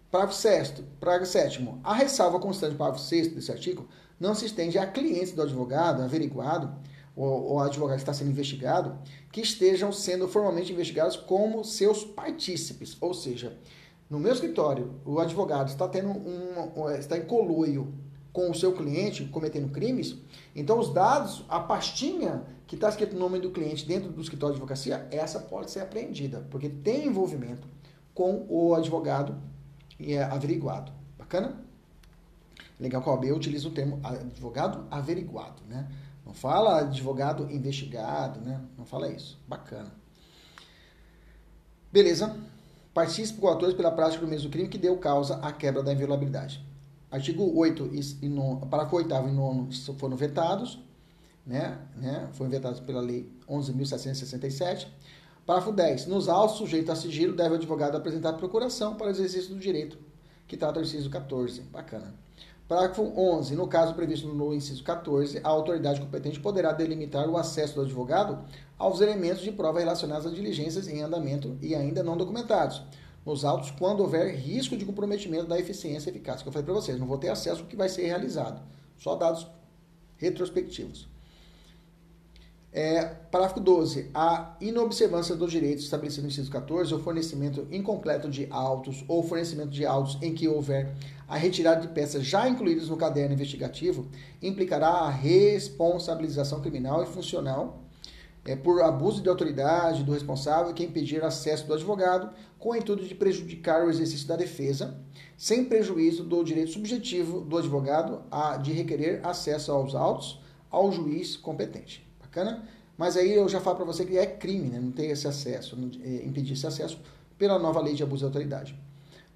Parágrafo 6 parágrafo 7 A ressalva constante do parágrafo 6 desse artigo não se estende a clientes do advogado, averiguado, ou, ou advogado que está sendo investigado, que estejam sendo formalmente investigados como seus partícipes. Ou seja, no meu escritório, o advogado está tendo um, está em coluio com o seu cliente cometendo crimes, então os dados, a pastinha que está escrito o nome do cliente dentro do escritório de advocacia, essa pode ser apreendida, porque tem envolvimento com o advogado e é averiguado. Bacana? Legal que a OAB utiliza o termo advogado averiguado, né? Não fala advogado investigado, né? Não fala isso. Bacana. Beleza? Participe com atores pela prática do mesmo crime que deu causa à quebra da inviolabilidade. Artigo 8 e 9, parágrafo 8 e 9 foram vetados, né, né, foram vetados pela Lei 11.767. Parágrafo 10. Nos autos sujeitos a sigilo, deve o advogado apresentar procuração para o exercício do direito, que trata o inciso 14. Bacana. Parágrafo 11. No caso previsto no inciso 14, a autoridade competente poderá delimitar o acesso do advogado aos elementos de prova relacionados a diligências em andamento e ainda não documentados, nos autos quando houver risco de comprometimento da eficiência e eficácia. Que eu falei para vocês, não vou ter acesso ao que vai ser realizado, só dados retrospectivos. É, parágrafo 12. A inobservância dos direitos estabelecidos no inciso 14 ou fornecimento incompleto de autos ou fornecimento de autos em que houver a retirada de peças já incluídas no caderno investigativo implicará a responsabilização criminal e funcional é, por abuso de autoridade do responsável que impedir acesso do advogado com o intuito de prejudicar o exercício da defesa, sem prejuízo do direito subjetivo do advogado a, de requerer acesso aos autos ao juiz competente. Bacana? Mas aí eu já falo para você que é crime, né? não ter esse acesso, é, impedir esse acesso pela nova lei de abuso de autoridade.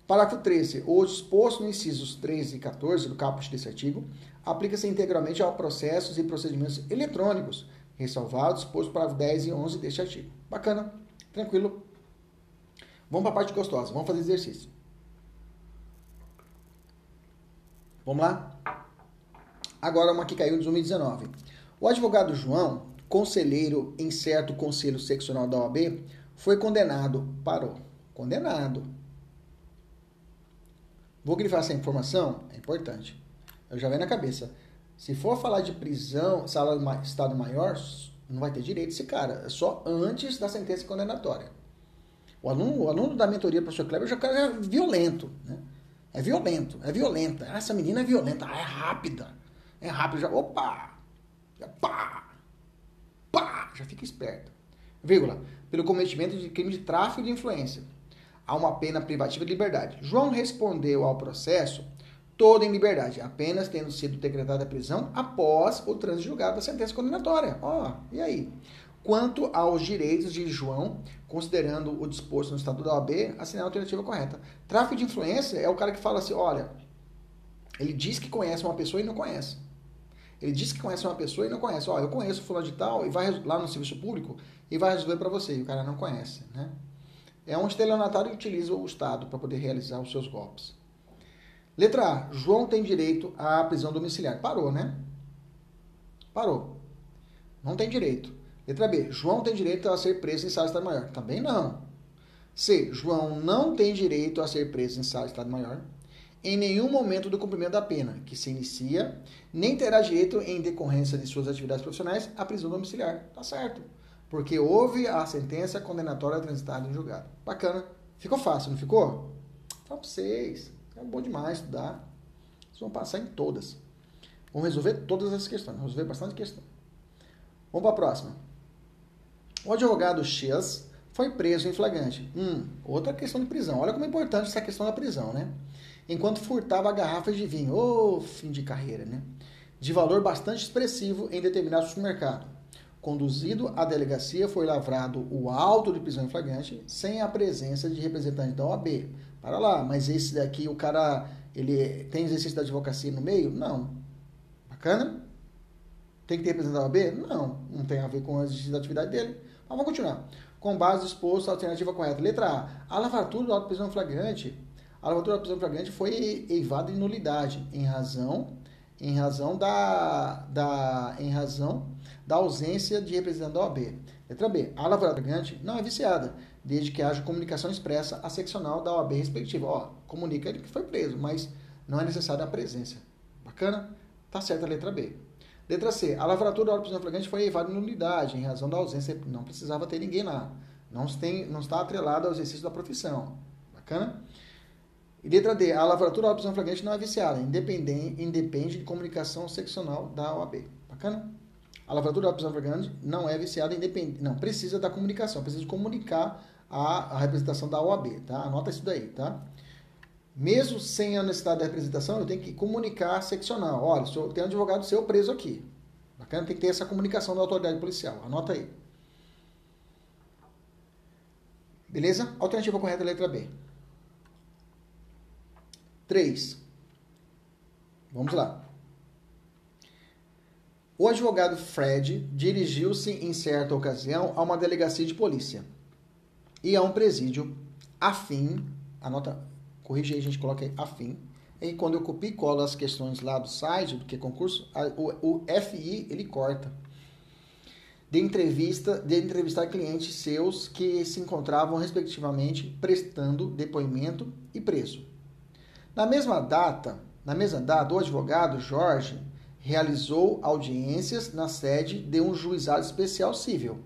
Parágrafo 13. O disposto no incisos 13 e 14 do caput desse artigo aplica-se integralmente a processos e procedimentos eletrônicos ressalvados, posto para 10 e 11 deste artigo. Bacana, tranquilo. Vamos para a parte gostosa, vamos fazer exercício. Vamos lá? Agora uma que caiu em 2019. O advogado João, conselheiro em certo conselho seccional da OAB, foi condenado, parou, condenado. Vou grifar essa informação? É importante. Eu já venho na cabeça. Se for falar de prisão, sala de estado maior, não vai ter direito esse cara. É só antes da sentença condenatória. O aluno, o aluno da mentoria, professor Kleber, já é violento, né? É violento, é violenta. Ah, essa menina é violenta, ah, é rápida. É rápida, já, opa! Pá! Já fica esperto. Vírgula. Pelo cometimento de crime de tráfico de influência. Há uma pena privativa de liberdade. João respondeu ao processo todo em liberdade, apenas tendo sido decretada a prisão após o trânsito julgado da sentença condenatória. Ó, oh, e aí? Quanto aos direitos de João, considerando o disposto no Estatuto da OAB, assinar a alternativa correta. Tráfico de influência é o cara que fala assim, olha, ele diz que conhece uma pessoa e não conhece. Ele diz que conhece uma pessoa e não conhece. Ó, eu conheço fulano de tal e vai lá no serviço público e vai resolver para você. E o cara não conhece, né? É um estelionatário que utiliza o Estado para poder realizar os seus golpes. Letra A. João tem direito à prisão domiciliar. Parou, né? Parou. Não tem direito. Letra B. João tem direito a ser preso em sala de Estado Maior. Também não. C. João não tem direito a ser preso em sala de Estado Maior em nenhum momento do cumprimento da pena que se inicia, nem terá direito, em decorrência de suas atividades profissionais, à prisão domiciliar. Tá certo. porque houve a sentença condenatória transitada em julgado. Bacana. Ficou fácil, não ficou? Fala pra vocês. É bom demais estudar. Vocês vão passar em todas. Vamos resolver todas as questões. Resolver bastante questão. Vamos para a próxima. O advogado X foi preso em flagrante. Hum, outra questão de prisão. Olha como é importante essa questão da prisão, né? Enquanto furtava garrafas de vinho. Ô, oh, fim de carreira, né? De valor bastante expressivo em determinado supermercado. Conduzido à delegacia, foi lavrado o auto de prisão em flagrante sem a presença de representante da OAB. Para lá, mas esse daqui, o cara, ele tem exercício da advocacia no meio? Não. Bacana? Tem que ter representante da OAB? Não. Não tem a ver com o exercício da atividade dele. Mas vamos continuar. Com base disposto a alternativa correta. Letra A. A lavratura do auto de prisão flagrante. A auto de prisão flagrante foi eivada em nulidade em razão em razão da, da em razão da ausência de representante da OAB. Letra B. A lavratura flagrante não é viciada, desde que haja comunicação expressa à seccional da OAB respectiva. Ó, comunica ele que foi preso, mas não é necessária a presença. Bacana? Tá certa a letra B. Letra C. A lavratura da prisão flagrante foi evada em nulidade, em razão da ausência. Não precisava ter ninguém lá. Não, tem, não está atrelado ao exercício da profissão. Bacana? E letra D. A lavratura da prisão flagrante não é viciada, independente, independe de comunicação seccional da OAB. Bacana? A lavratura da prisão flagrante não é viciada, independente. Não, precisa da comunicação, precisa comunicar a, a representação da OAB, tá? Anota isso daí, tá? Mesmo sem a necessidade da representação, eu tenho que comunicar seccional. Olha, eu tenho um advogado seu preso aqui. Bacana, tem que ter essa comunicação da autoridade policial. Anota aí. Beleza? Alternativa correta, letra B. 3. Vamos lá. O advogado Fred dirigiu-se em certa ocasião a uma delegacia de polícia e a um presídio a fim, anota, corrige aí, a gente coloca aí, a fim. E quando eu copio e colo as questões lá do site, do que é concurso, o, o FI ele corta. De entrevista, de entrevistar clientes seus que se encontravam respectivamente prestando depoimento e preso. Na mesma data, na mesma data, o advogado Jorge realizou audiências na sede de um juizado especial civil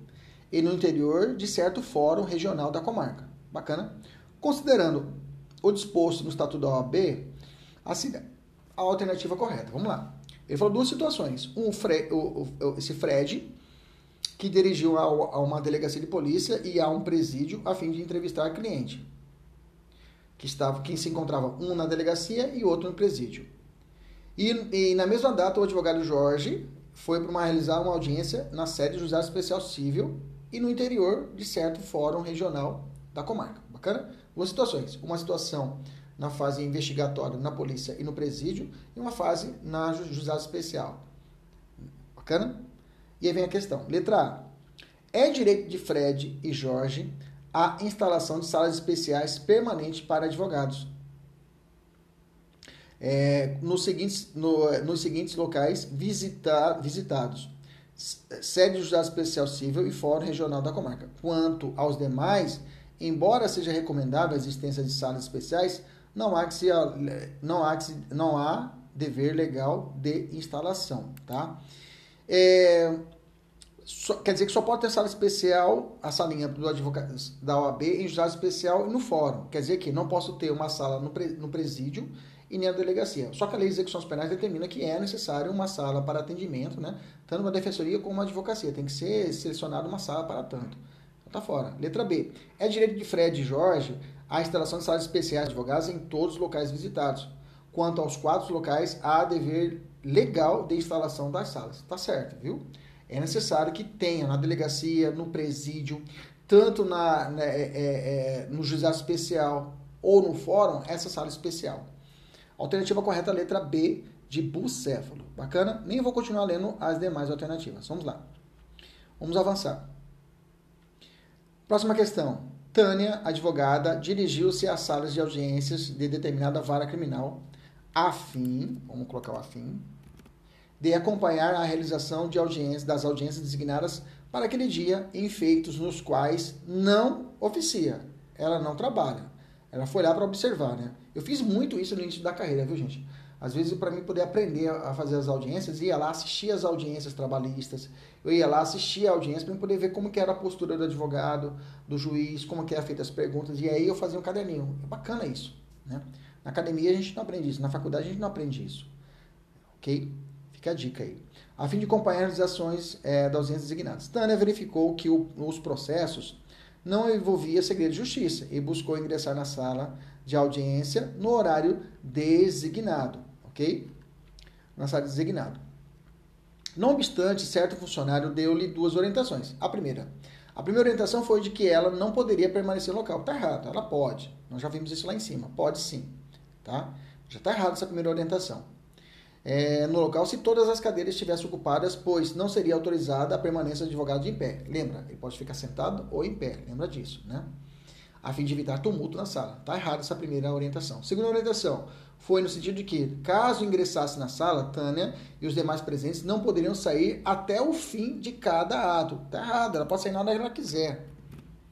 e no interior de certo fórum regional da comarca. Bacana? Considerando o disposto no Estatuto da OAB, assim, a alternativa correta. Vamos lá. Ele falou duas situações. Um, Fre o, o, esse Fred, que dirigiu a, a, uma delegacia de polícia e a um presídio a fim de entrevistar cliente. Que, estava, que se encontrava um na delegacia e outro no presídio. E, e na mesma data, o advogado Jorge foi para realizar uma audiência na sede do Juizado Especial Civil e no interior de certo fórum regional da comarca. Bacana? Duas situações. Uma situação na fase investigatória na polícia e no presídio, e uma fase na juizado especial. Bacana? E aí vem a questão. Letra A. É direito de Fred e Jorge a instalação de salas especiais permanentes para advogados. É, nos, seguintes, no, nos seguintes locais visita, visitados: sede do Juizado Especial Civil e Fórum Regional da Comarca. Quanto aos demais, Embora seja recomendável a existência de salas especiais, não há, que se, não há, que se, não há dever legal de instalação, tá? É, só, quer dizer que só pode ter sala especial, a salinha do advogado da OAB em juizado especial e no fórum. Quer dizer que não posso ter uma sala no, pre, no presídio e nem a delegacia. Só que a lei de execuções penais determina que é necessário uma sala para atendimento, né? Tanto uma defensoria como uma advocacia. Tem que ser selecionada uma sala para tanto. Tá fora. Letra B. É direito de Fred e Jorge a instalação de salas especiais de advogados em todos os locais visitados. Quanto aos quatro locais, há dever legal de instalação das salas. Tá certo, viu? É necessário que tenha na delegacia, no presídio, tanto na, né, é, é, é, no juizado especial ou no fórum, essa sala especial. Alternativa correta, letra B, de bucéfalo. Bacana? Nem vou continuar lendo as demais alternativas. Vamos lá. Vamos avançar. Próxima questão. Tânia, advogada, dirigiu-se às salas de audiências de determinada vara criminal a fim, vamos colocar o a fim, de acompanhar a realização de audiências, das audiências designadas para aquele dia em feitos nos quais não oficia. Ela não trabalha. Ela foi lá para observar, né? Eu fiz muito isso no início da carreira, viu, gente? Às vezes, para mim poder aprender a fazer as audiências, ia lá assistir as audiências trabalhistas, eu ia lá assistir a audiência para poder ver como que era a postura do advogado, do juiz, como que era feita as perguntas, e aí eu fazia um caderninho. É bacana isso, né? Na academia a gente não aprende isso, na faculdade a gente não aprende isso. Ok? Fica a dica aí. A fim de acompanhar as ações é, das audiências designadas. Tânia verificou que o, os processos não envolvia segredo de justiça e buscou ingressar na sala de audiência no horário designado, ok? Na sala designado. Não obstante, certo funcionário deu-lhe duas orientações. A primeira, a primeira orientação foi de que ela não poderia permanecer no local. Tá errado, ela pode. Nós já vimos isso lá em cima. Pode sim, tá? Já tá errado essa primeira orientação é, no local se todas as cadeiras estivessem ocupadas, pois não seria autorizada a permanência do advogado em pé. Lembra? Ele pode ficar sentado ou em pé. Lembra disso, né? A fim de evitar tumulto na sala. Está errada essa primeira orientação. Segunda orientação foi no sentido de que, caso ingressasse na sala, Tânia e os demais presentes não poderiam sair até o fim de cada ato. Está errado, ela pode sair na hora que ela quiser.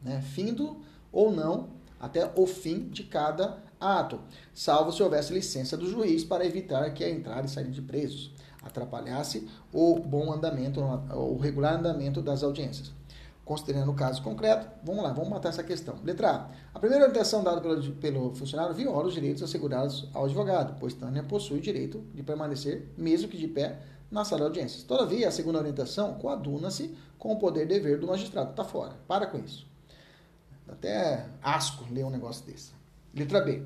Né? Findo ou não, até o fim de cada ato, salvo se houvesse licença do juiz para evitar que a entrada e saída de presos atrapalhasse o bom andamento, o regular andamento das audiências. Considerando o caso concreto, vamos lá, vamos matar essa questão. Letra A. A primeira orientação dada pelo, pelo funcionário viola os direitos assegurados ao advogado, pois Tânia possui o direito de permanecer, mesmo que de pé, na sala de audiências. Todavia, a segunda orientação coaduna-se com o poder dever do magistrado. Está fora. Para com isso. Até asco ler um negócio desse. Letra B.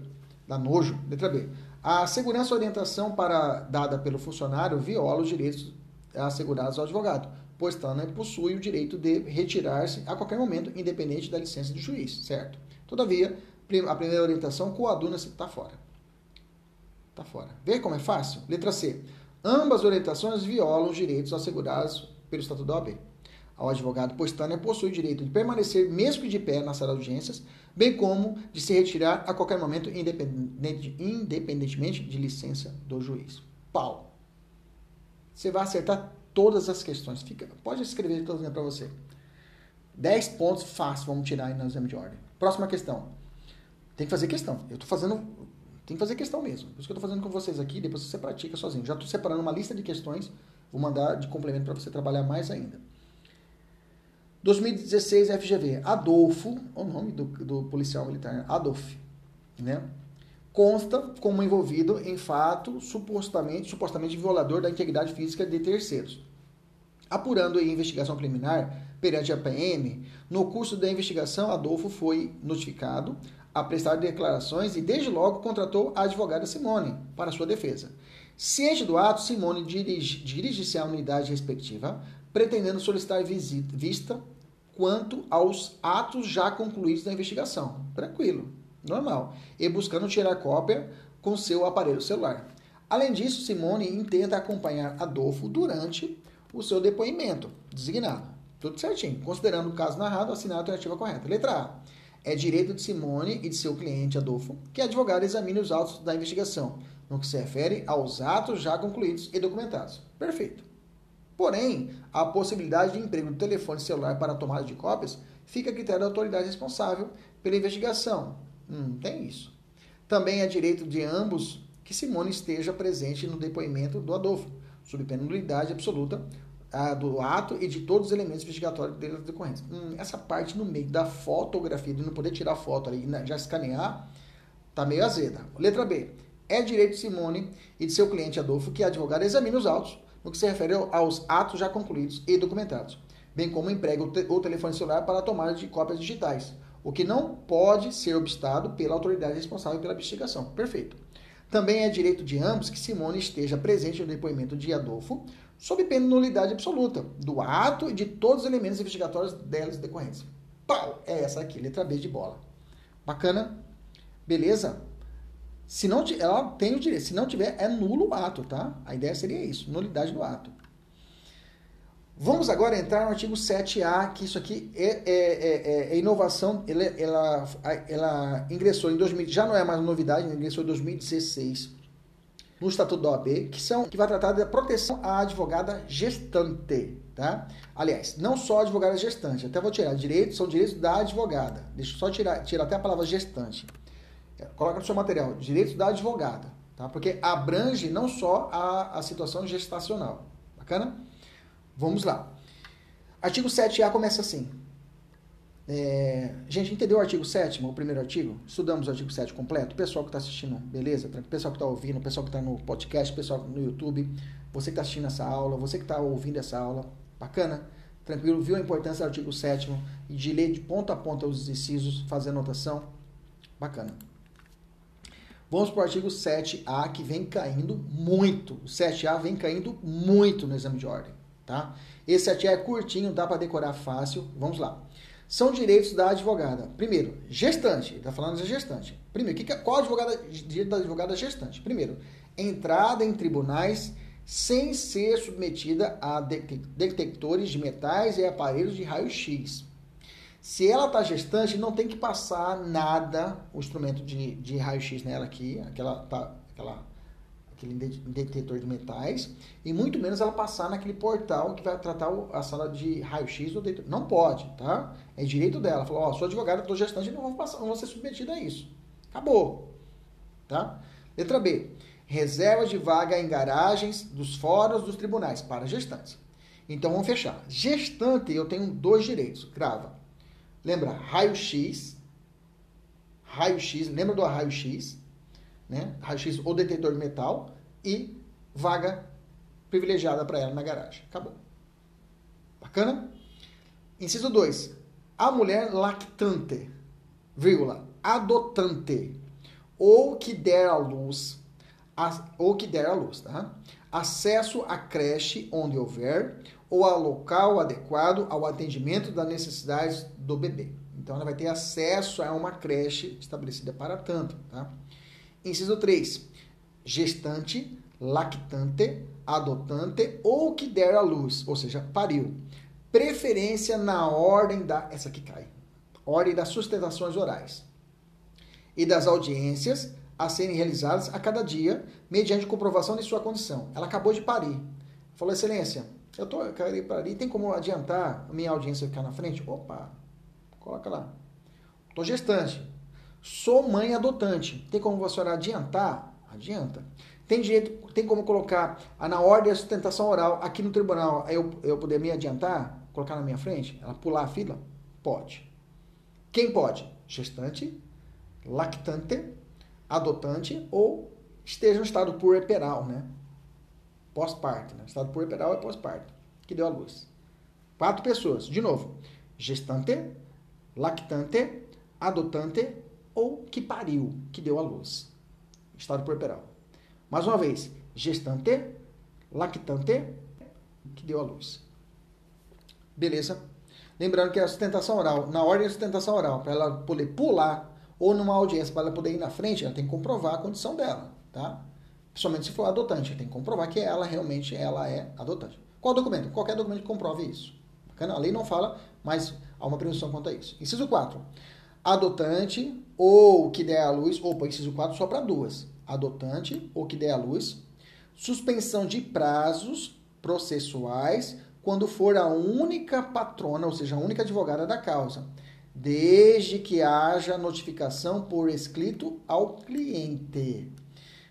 Dá nojo. Letra B. A segurança orientação para, dada pelo funcionário viola os direitos assegurados ao advogado, pois Tana possui o direito de retirar-se a qualquer momento, independente da licença do juiz, certo? Todavia, a primeira orientação coaduna-se, está fora. Está fora. Vê como é fácil? Letra C. Ambas orientações violam os direitos assegurados pelo Estatuto da OAB ao advogado, pois Tânia possui o direito de permanecer mesmo que de pé na sala de audiências, bem como de se retirar a qualquer momento, independente, independentemente de licença do juiz. Pau. Você vai acertar todas as questões. Fica, pode escrever estou para você. 10 pontos fácil, vamos tirar aí no exame de ordem. Próxima questão. Tem que fazer questão. Eu estou fazendo. Tem que fazer questão mesmo. Por isso que eu estou fazendo com vocês aqui, depois você pratica sozinho. Já estou separando uma lista de questões. Vou mandar de complemento para você trabalhar mais ainda. 2016 FGV, Adolfo, o nome do, do policial militar, Adolf, né? Consta como envolvido em fato supostamente, supostamente violador da integridade física de terceiros. Apurando a investigação preliminar perante a PM, no curso da investigação, Adolfo foi notificado a prestar declarações e, desde logo, contratou a advogada Simone para sua defesa. Ciente do ato, Simone dirige-se dirige à unidade respectiva, pretendendo solicitar visita, vista quanto aos atos já concluídos da investigação. Tranquilo, normal. E buscando tirar cópia com seu aparelho celular. Além disso, Simone intenta acompanhar Adolfo durante o seu depoimento designado. Tudo certinho. Considerando o caso narrado, assinar a alternativa correta. Letra A. É direito de Simone e de seu cliente Adolfo que a advogada examine os autos da investigação, no que se refere aos atos já concluídos e documentados. Perfeito. Porém, a possibilidade de emprego do telefone celular para tomada de cópias fica a critério da autoridade responsável pela investigação. Hum, tem isso. Também é direito de ambos que Simone esteja presente no depoimento do Adolfo, sob pena de nulidade absoluta a, do ato e de todos os elementos investigatórios das decorrência. Hum, essa parte no meio da fotografia, de não poder tirar foto ali, né, já escanear, tá meio azeda. Letra B. É direito de Simone e de seu cliente Adolfo que a advogada examine os autos no que se refere aos atos já concluídos e documentados, bem como emprega o, te o telefone celular para a tomada de cópias digitais, o que não pode ser obstado pela autoridade responsável pela investigação. Perfeito. Também é direito de ambos que Simone esteja presente no depoimento de Adolfo, sob pena de nulidade absoluta do ato e de todos os elementos investigatórios delas decorrentes. Pau! É essa aqui, letra B de bola. Bacana? Beleza? Se não, ela tem o direito. Se não tiver, é nulo o ato, tá? A ideia seria isso, nulidade do ato. Vamos agora entrar no artigo 7A, que isso aqui é, é, é, é inovação, ela, ela, ela, ingressou em 2000, já não é mais novidade, ingressou em 2016 no Estatuto da OAB, que, são, que vai tratar da proteção à advogada gestante, tá? Aliás, não só advogada gestante, até vou tirar, direitos são direitos da advogada. Deixa eu só tirar, tirar até a palavra gestante. Coloca no seu material, direitos da advogada. tá? Porque abrange não só a, a situação gestacional. Bacana? Vamos lá. Artigo 7A começa assim. É, gente, entendeu o artigo 7 o primeiro artigo? Estudamos o artigo 7 completo? Pessoal que está assistindo, beleza? Pessoal que está ouvindo, pessoal que está no podcast, pessoal no YouTube, você que está assistindo essa aula, você que está ouvindo essa aula, bacana? Tranquilo? Viu a importância do artigo 7 e de ler de ponta a ponta os incisos, fazer anotação? Bacana. Vamos para o artigo 7A, que vem caindo muito. O 7A vem caindo muito no exame de ordem, tá? Esse 7A é curtinho, dá para decorar fácil. Vamos lá. São direitos da advogada. Primeiro, gestante. Está falando de gestante. Primeiro, que, é, qual advogada, direito da advogada gestante? Primeiro, entrada em tribunais sem ser submetida a detectores de metais e aparelhos de raio-x. Se ela está gestante, não tem que passar nada, o instrumento de, de raio-x nela aqui, aquela, tá, aquela, aquele detetor de metais, e muito menos ela passar naquele portal que vai tratar a sala de raio-x do detetor. Não pode, tá? É direito dela. Falou, ó, sou advogada, estou gestante, não vou, passar, não vou ser submetida a isso. Acabou. Tá? Letra B reserva de vaga em garagens dos fóruns dos tribunais para gestantes. Então vamos fechar. Gestante, eu tenho dois direitos. Grava. Lembra? Raio-X. Raio-X. Lembra do raio-X? Né? Raio-X ou detetor de metal. E vaga privilegiada para ela na garagem. Acabou. Bacana? Inciso 2. A mulher lactante, vírgula, adotante, ou que der à luz ou que der à luz, tá? Acesso à creche onde houver ou a local adequado ao atendimento das necessidades do bebê. Então ela vai ter acesso a uma creche estabelecida para tanto, tá? Inciso 3. Gestante, lactante, adotante ou que der à luz, ou seja, pariu. Preferência na ordem da essa aqui cai. Ordem das sustentações orais e das audiências a serem realizadas a cada dia, mediante comprovação de sua condição. Ela acabou de parir. Falou, excelência, eu tô, eu quero ir parir, tem como adiantar a minha audiência ficar na frente? Opa, coloca lá. Tô gestante. Sou mãe adotante. Tem como você adiantar? Adianta. Tem direito, tem como colocar na ordem da sustentação oral aqui no tribunal, eu, eu poder me adiantar, colocar na minha frente, ela pular a fila? Pode. Quem pode? Gestante, lactante adotante ou esteja no estado puerperal, né? Pós-parto, né? Estado puerperal é pós-parto, que deu à luz. Quatro pessoas, de novo, gestante, lactante, adotante ou que pariu, que deu à luz. Estado puerperal. Mais uma vez, gestante, lactante, que deu à luz. Beleza? Lembrando que a sustentação oral, na ordem da sustentação oral, para ela poder pular ou numa audiência para ela poder ir na frente, ela tem que comprovar a condição dela, tá? Principalmente se for adotante, tem que comprovar que ela realmente ela é adotante. Qual documento? Qualquer documento que comprove isso. Bacana? A lei não fala, mas há uma presunção quanto a isso. Inciso 4. Adotante ou que der à luz, opa, inciso 4 só para duas. Adotante ou que der à luz. Suspensão de prazos processuais quando for a única patrona, ou seja, a única advogada da causa desde que haja notificação por escrito ao cliente.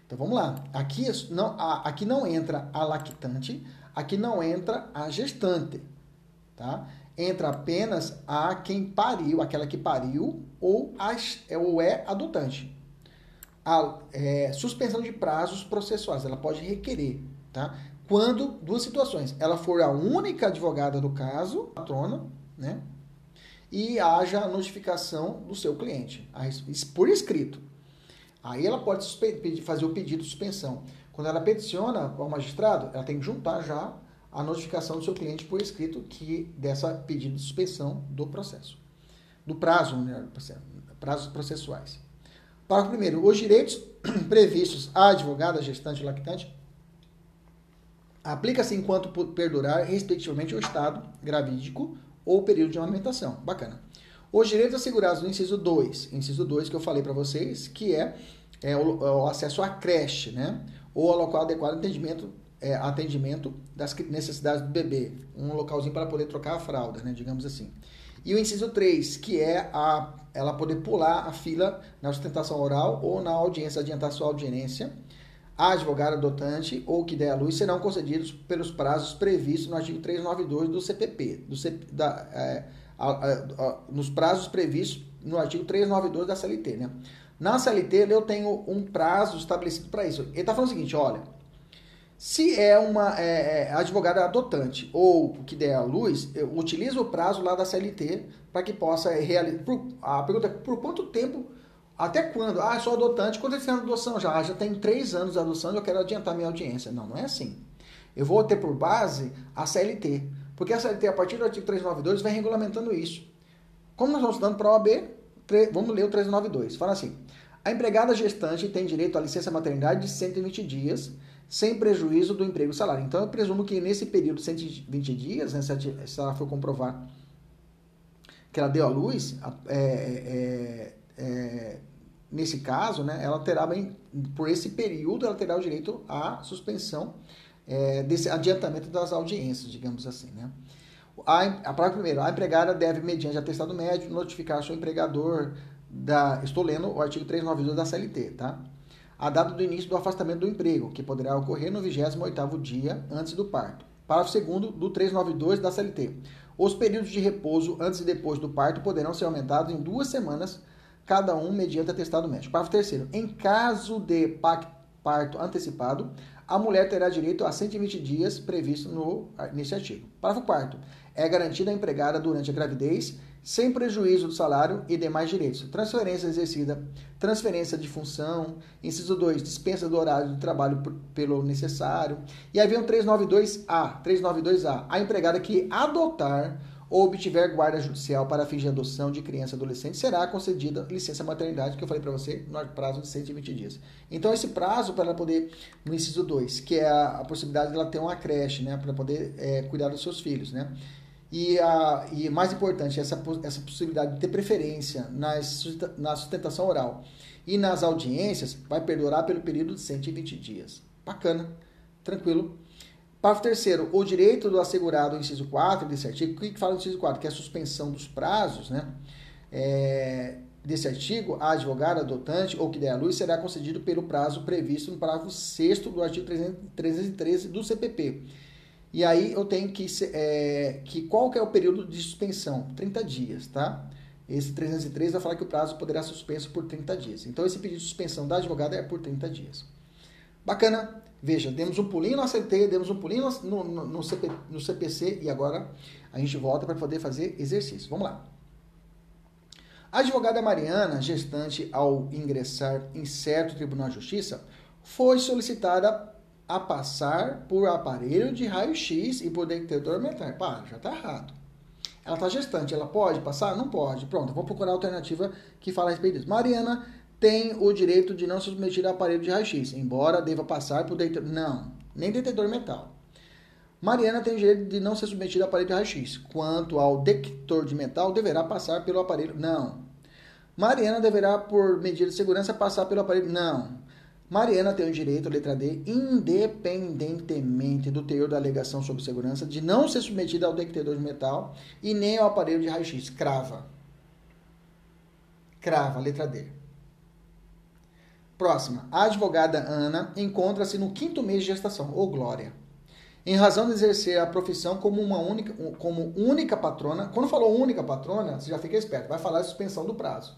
Então vamos lá. Aqui não, aqui não entra a lactante, aqui não entra a gestante, tá? Entra apenas a quem pariu, aquela que pariu ou, as, ou é adotante. A é, suspensão de prazos processuais, ela pode requerer, tá? Quando, duas situações, ela for a única advogada do caso, patrona, né? e haja a notificação do seu cliente, por escrito. Aí ela pode fazer o pedido de suspensão. Quando ela peticiona ao magistrado, ela tem que juntar já a notificação do seu cliente por escrito que dessa pedido de suspensão do processo. Do prazo, né, prazos processuais. Parágrafo primeiro. Os direitos previstos à advogada, gestante e lactante aplica-se enquanto perdurar, respectivamente, o estado gravídico ou período de amamentação. Bacana. Os direitos assegurados no inciso 2, inciso 2 que eu falei para vocês, que é, é o, é o, acesso à creche, né? Ou ao local adequado de atendimento, é, atendimento das necessidades do bebê. Um localzinho para poder trocar a fralda, né? Digamos assim. E o inciso 3, que é a, ela poder pular a fila na sustentação oral ou na audiência, adiantar sua audiência, a advogada adotante ou que der a luz serão concedidos pelos prazos previstos no artigo 392 do CPP, do CP, da, é, a, a, a, nos prazos previstos no artigo 392 da CLT, né? Na CLT eu tenho um prazo estabelecido para isso. Ele está falando o seguinte, olha, se é uma é, é, advogada adotante ou que der a luz, utiliza o prazo lá da CLT para que possa realizar. A pergunta é por quanto tempo até quando? Ah, sou adotante. Quando você tem adoção já? Ah, já tem três anos de adoção eu quero adiantar minha audiência. Não, não é assim. Eu vou ter por base a CLT. Porque a CLT, a partir do artigo 392, vem regulamentando isso. Como nós estamos estudando para a OAB, vamos ler o 392. Fala assim: a empregada gestante tem direito à licença maternidade de 120 dias, sem prejuízo do emprego salário. Então, eu presumo que nesse período de 120 dias, né, se ela for comprovar que ela deu à luz, é, é, é, nesse caso, né, ela terá, bem, por esse período, ela terá o direito à suspensão é, desse adiantamento das audiências, digamos assim, né. A, a parágrafo primeiro, a empregada deve, mediante atestado médico, notificar seu empregador da... Estou lendo o artigo 392 da CLT, tá? A data do início do afastamento do emprego, que poderá ocorrer no 28º dia antes do parto. Parágrafo 2 do 392 da CLT. Os períodos de repouso antes e depois do parto poderão ser aumentados em duas semanas cada um mediante atestado médico. Parágrafo terceiro. Em caso de parto antecipado, a mulher terá direito a 120 dias previsto no, nesse artigo. Parágrafo quarto. É garantida a empregada durante a gravidez, sem prejuízo do salário e demais direitos. Transferência exercida, transferência de função. Inciso 2, dispensa do horário de trabalho pelo necessário. E aí vem o 392A. 392A. A empregada que adotar ou obtiver guarda judicial para fins de adoção de criança adolescente, será concedida licença maternidade, que eu falei para você, no prazo de 120 dias. Então, esse prazo para ela poder, no inciso 2, que é a, a possibilidade de ela ter uma creche, né, para poder é, cuidar dos seus filhos, né? E, a, e mais importante, essa, essa possibilidade de ter preferência nas, na sustentação oral e nas audiências vai perdurar pelo período de 120 dias. Bacana, tranquilo. Parágrafo terceiro, o direito do assegurado, inciso 4 desse artigo, o que fala no inciso 4? Que é a suspensão dos prazos, né? É, desse artigo, a advogada adotante ou que der a luz será concedido pelo prazo previsto no parágrafo 6 do artigo 313 do CPP. E aí eu tenho que, é, que qual que é o período de suspensão? 30 dias, tá? Esse 303 vai falar que o prazo poderá ser suspenso por 30 dias. Então, esse pedido de suspensão da advogada é por 30 dias. Bacana? Veja, demos um pulinho na CT, demos um pulinho no, no, no, CP, no CPC e agora a gente volta para poder fazer exercício. Vamos lá. A advogada Mariana, gestante ao ingressar em certo Tribunal de Justiça, foi solicitada a passar por aparelho de raio-x e por detector metal. Pá, já está errado. Ela está gestante, ela pode passar? Não pode. Pronto, vou procurar a alternativa que fala a respeito disso. Mariana tem o direito de não se submeter a aparelho de raio-x, embora deva passar por detector. Não, nem detector metal. Mariana tem o direito de não ser submetida a aparelho de raio-x. Quanto ao detector de metal, deverá passar pelo aparelho. Não. Mariana deverá, por medida de segurança, passar pelo aparelho. Não. Mariana tem o direito, letra D, independentemente do teor da alegação sobre segurança, de não ser submetida ao detector de metal e nem ao aparelho de raio-x. Crava. Crava, letra D. Próxima. A advogada Ana encontra-se no quinto mês de gestação, ou Glória. Em razão de exercer a profissão como uma única, como única patrona, quando falou única patrona, você já fica esperto, vai falar de suspensão do prazo.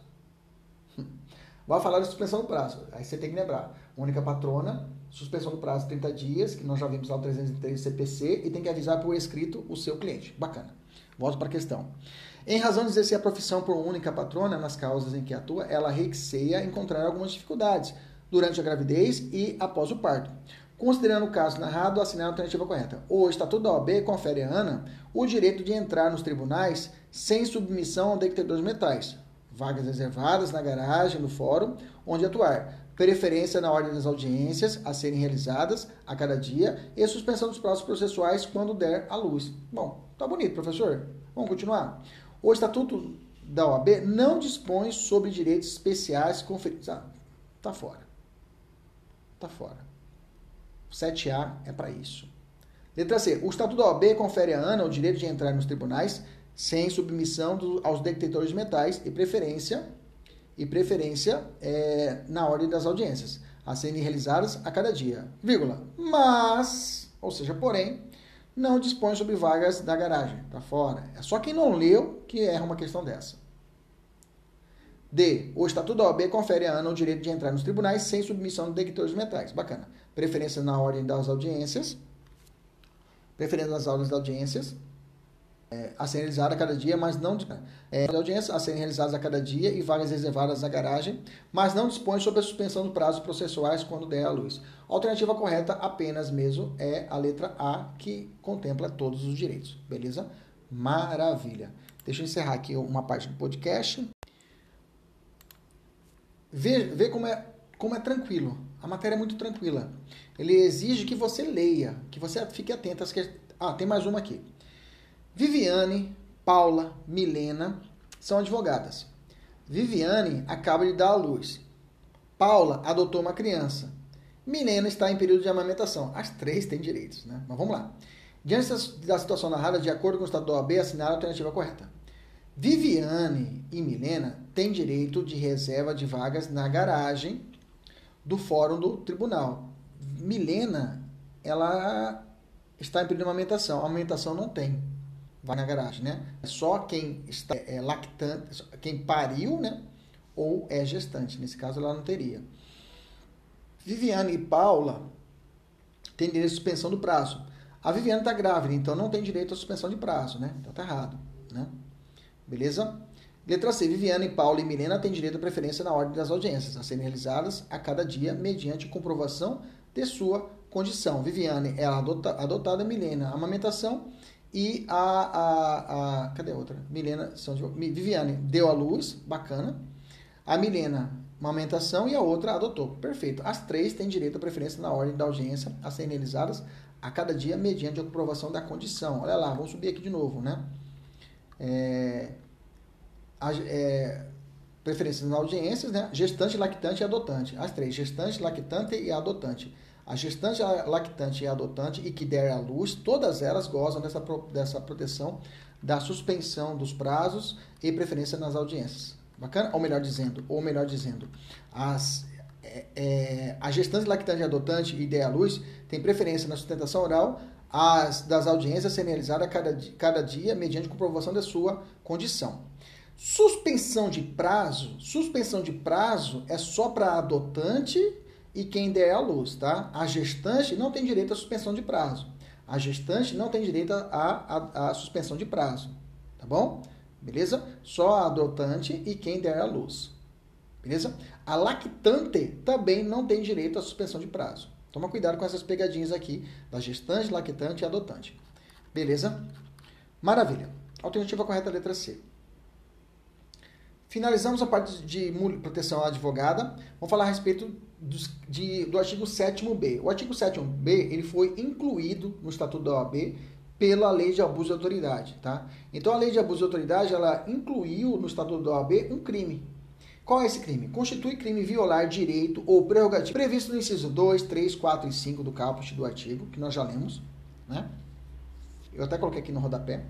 Vai falar de suspensão do prazo. Aí você tem que lembrar. Única patrona, suspensão do prazo 30 dias, que nós já vimos lá o 303 CPC, e tem que avisar por escrito o seu cliente. Bacana. Volto para a questão. Em razão de exercer a profissão por única patrona nas causas em que atua, ela receia encontrar algumas dificuldades durante a gravidez e após o parto. Considerando o caso narrado, assinar a alternativa correta. O Estatuto da OAB confere a ANA o direito de entrar nos tribunais sem submissão ao detector de metais. Vagas reservadas na garagem, no fórum, onde atuar. Preferência na ordem das audiências a serem realizadas a cada dia e suspensão dos prazos processuais quando der à luz. Bom, tá bonito, professor. Vamos continuar? O Estatuto da OAB não dispõe sobre direitos especiais conferidos. Ah, tá fora. Tá fora. 7A é para isso. Letra C. O Estatuto da OAB confere à ANA o direito de entrar nos tribunais sem submissão do, aos detectores de metais e preferência e preferência é, na ordem das audiências. a serem realizadas a cada dia, vírgula, mas, ou seja, porém, não dispõe sobre vagas da garagem, tá fora. É só quem não leu que erra uma questão dessa. D. O Estatuto da OAB confere a ANA o direito de entrar nos tribunais sem submissão de detectores metais. Bacana. Preferência na ordem das audiências. Preferência nas ordens das audiências. É, a serem realizadas a cada dia, mas não é, audiências a serem realizadas a cada dia e vagas reservadas na garagem, mas não dispõe sobre a suspensão do prazo processuais quando der à luz. A alternativa correta apenas mesmo é a letra A, que contempla todos os direitos. Beleza? Maravilha. Deixa eu encerrar aqui uma parte do podcast. Vê, vê como, é, como é tranquilo. A matéria é muito tranquila. Ele exige que você leia, que você fique atento às questões. Ah, tem mais uma aqui. Viviane, Paula, Milena são advogadas. Viviane acaba de dar à luz. Paula adotou uma criança. Milena está em período de amamentação. As três têm direitos, né? Mas vamos lá. Diante da situação narrada, de acordo com o Estado da OAB, assinar a alternativa correta. Viviane e Milena têm direito de reserva de vagas na garagem do fórum do tribunal. Milena, ela está em período de amamentação. A amamentação não tem vai na garagem, né? É só quem está é, lactante, quem pariu, né? Ou é gestante. Nesse caso, ela não teria. Viviane e Paula têm direito de suspensão do prazo. A Viviane está grávida, então não tem direito à suspensão de prazo, né? Então tá errado, né? Beleza? Letra C. Viviane, Paula e Milena têm direito à preferência na ordem das audiências, a serem realizadas a cada dia mediante comprovação de sua condição. Viviane, ela adota, adotada, Milena, amamentação e a, a, a cadê a outra? Milena, São Viviane deu à luz, bacana. A Milena, amamentação e a outra adotou. Perfeito. As três têm direito à preferência na ordem da audiência a serem realizadas a cada dia mediante a comprovação da condição. Olha lá, vamos subir aqui de novo, né? É, a, é, preferências na audiências, né? Gestante, lactante e adotante. As três, gestante, lactante e adotante. A gestante, a lactante e a adotante e que der à luz, todas elas gozam dessa, dessa proteção da suspensão dos prazos e preferência nas audiências. Bacana? Ou melhor dizendo, ou melhor dizendo, as, é, é, a gestante, lactante e adotante e der à luz tem preferência na sustentação oral as, das audiências serem realizadas cada, cada dia mediante comprovação da sua condição. Suspensão de prazo, suspensão de prazo é só para adotante e quem der à luz, tá? A gestante não tem direito à suspensão de prazo. A gestante não tem direito à, suspensão de prazo, tá bom? Beleza? Só a adotante e quem der à luz. Beleza? A lactante também não tem direito à suspensão de prazo. Toma cuidado com essas pegadinhas aqui da gestante, lactante e adotante. Beleza? Maravilha. Alternativa correta, letra C. Finalizamos a parte de proteção à advogada. Vamos falar a respeito dos, de, do artigo 7b. O artigo 7b ele foi incluído no Estatuto da OAB pela Lei de Abuso de Autoridade. Tá? Então, a Lei de Abuso de Autoridade ela incluiu no Estatuto da OAB um crime. Qual é esse crime? Constitui crime violar direito ou prerrogativo previsto no inciso 2, 3, 4 e 5 do caput do artigo, que nós já lemos. Né? Eu até coloquei aqui no rodapé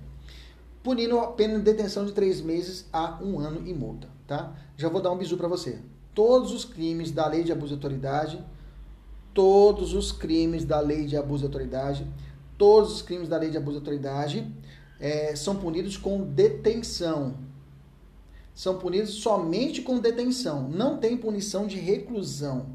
punindo a pena de detenção de três meses a um ano e multa. Tá? Já vou dar um bisu para você. Todos os crimes da lei de abuso de autoridade, todos os crimes da lei de abuso de autoridade, todos os crimes da lei de abuso de autoridade é, são punidos com detenção. São punidos somente com detenção. Não tem punição de reclusão.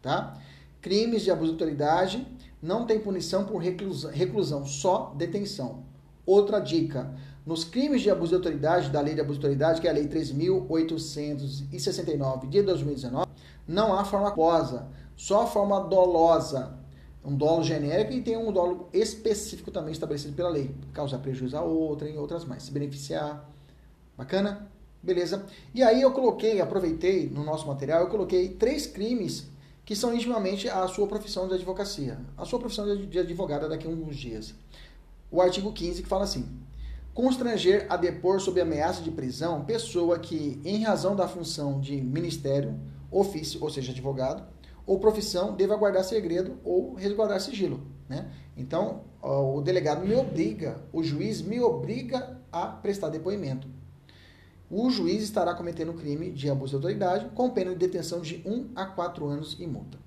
Tá? Crimes de abuso de autoridade não tem punição por reclusão, reclusão só detenção. Outra dica: nos crimes de abuso de autoridade, da lei de abuso de autoridade, que é a lei 3.869 de 2019, não há forma culposa, só a forma dolosa. Um dolo genérico e tem um dolo específico também estabelecido pela lei. Causar prejuízo a outra e outras mais. Se beneficiar. Bacana? Beleza. E aí eu coloquei, aproveitei no nosso material, eu coloquei três crimes que são intimamente a sua profissão de advocacia. A sua profissão de advogada daqui a uns dias. O artigo 15 que fala assim: constranger a depor sob ameaça de prisão pessoa que, em razão da função de ministério, ofício, ou seja, advogado, ou profissão, deva guardar segredo ou resguardar sigilo. Né? Então, o delegado me obriga, o juiz me obriga a prestar depoimento. O juiz estará cometendo crime de abuso de autoridade com pena de detenção de 1 a 4 anos e multa.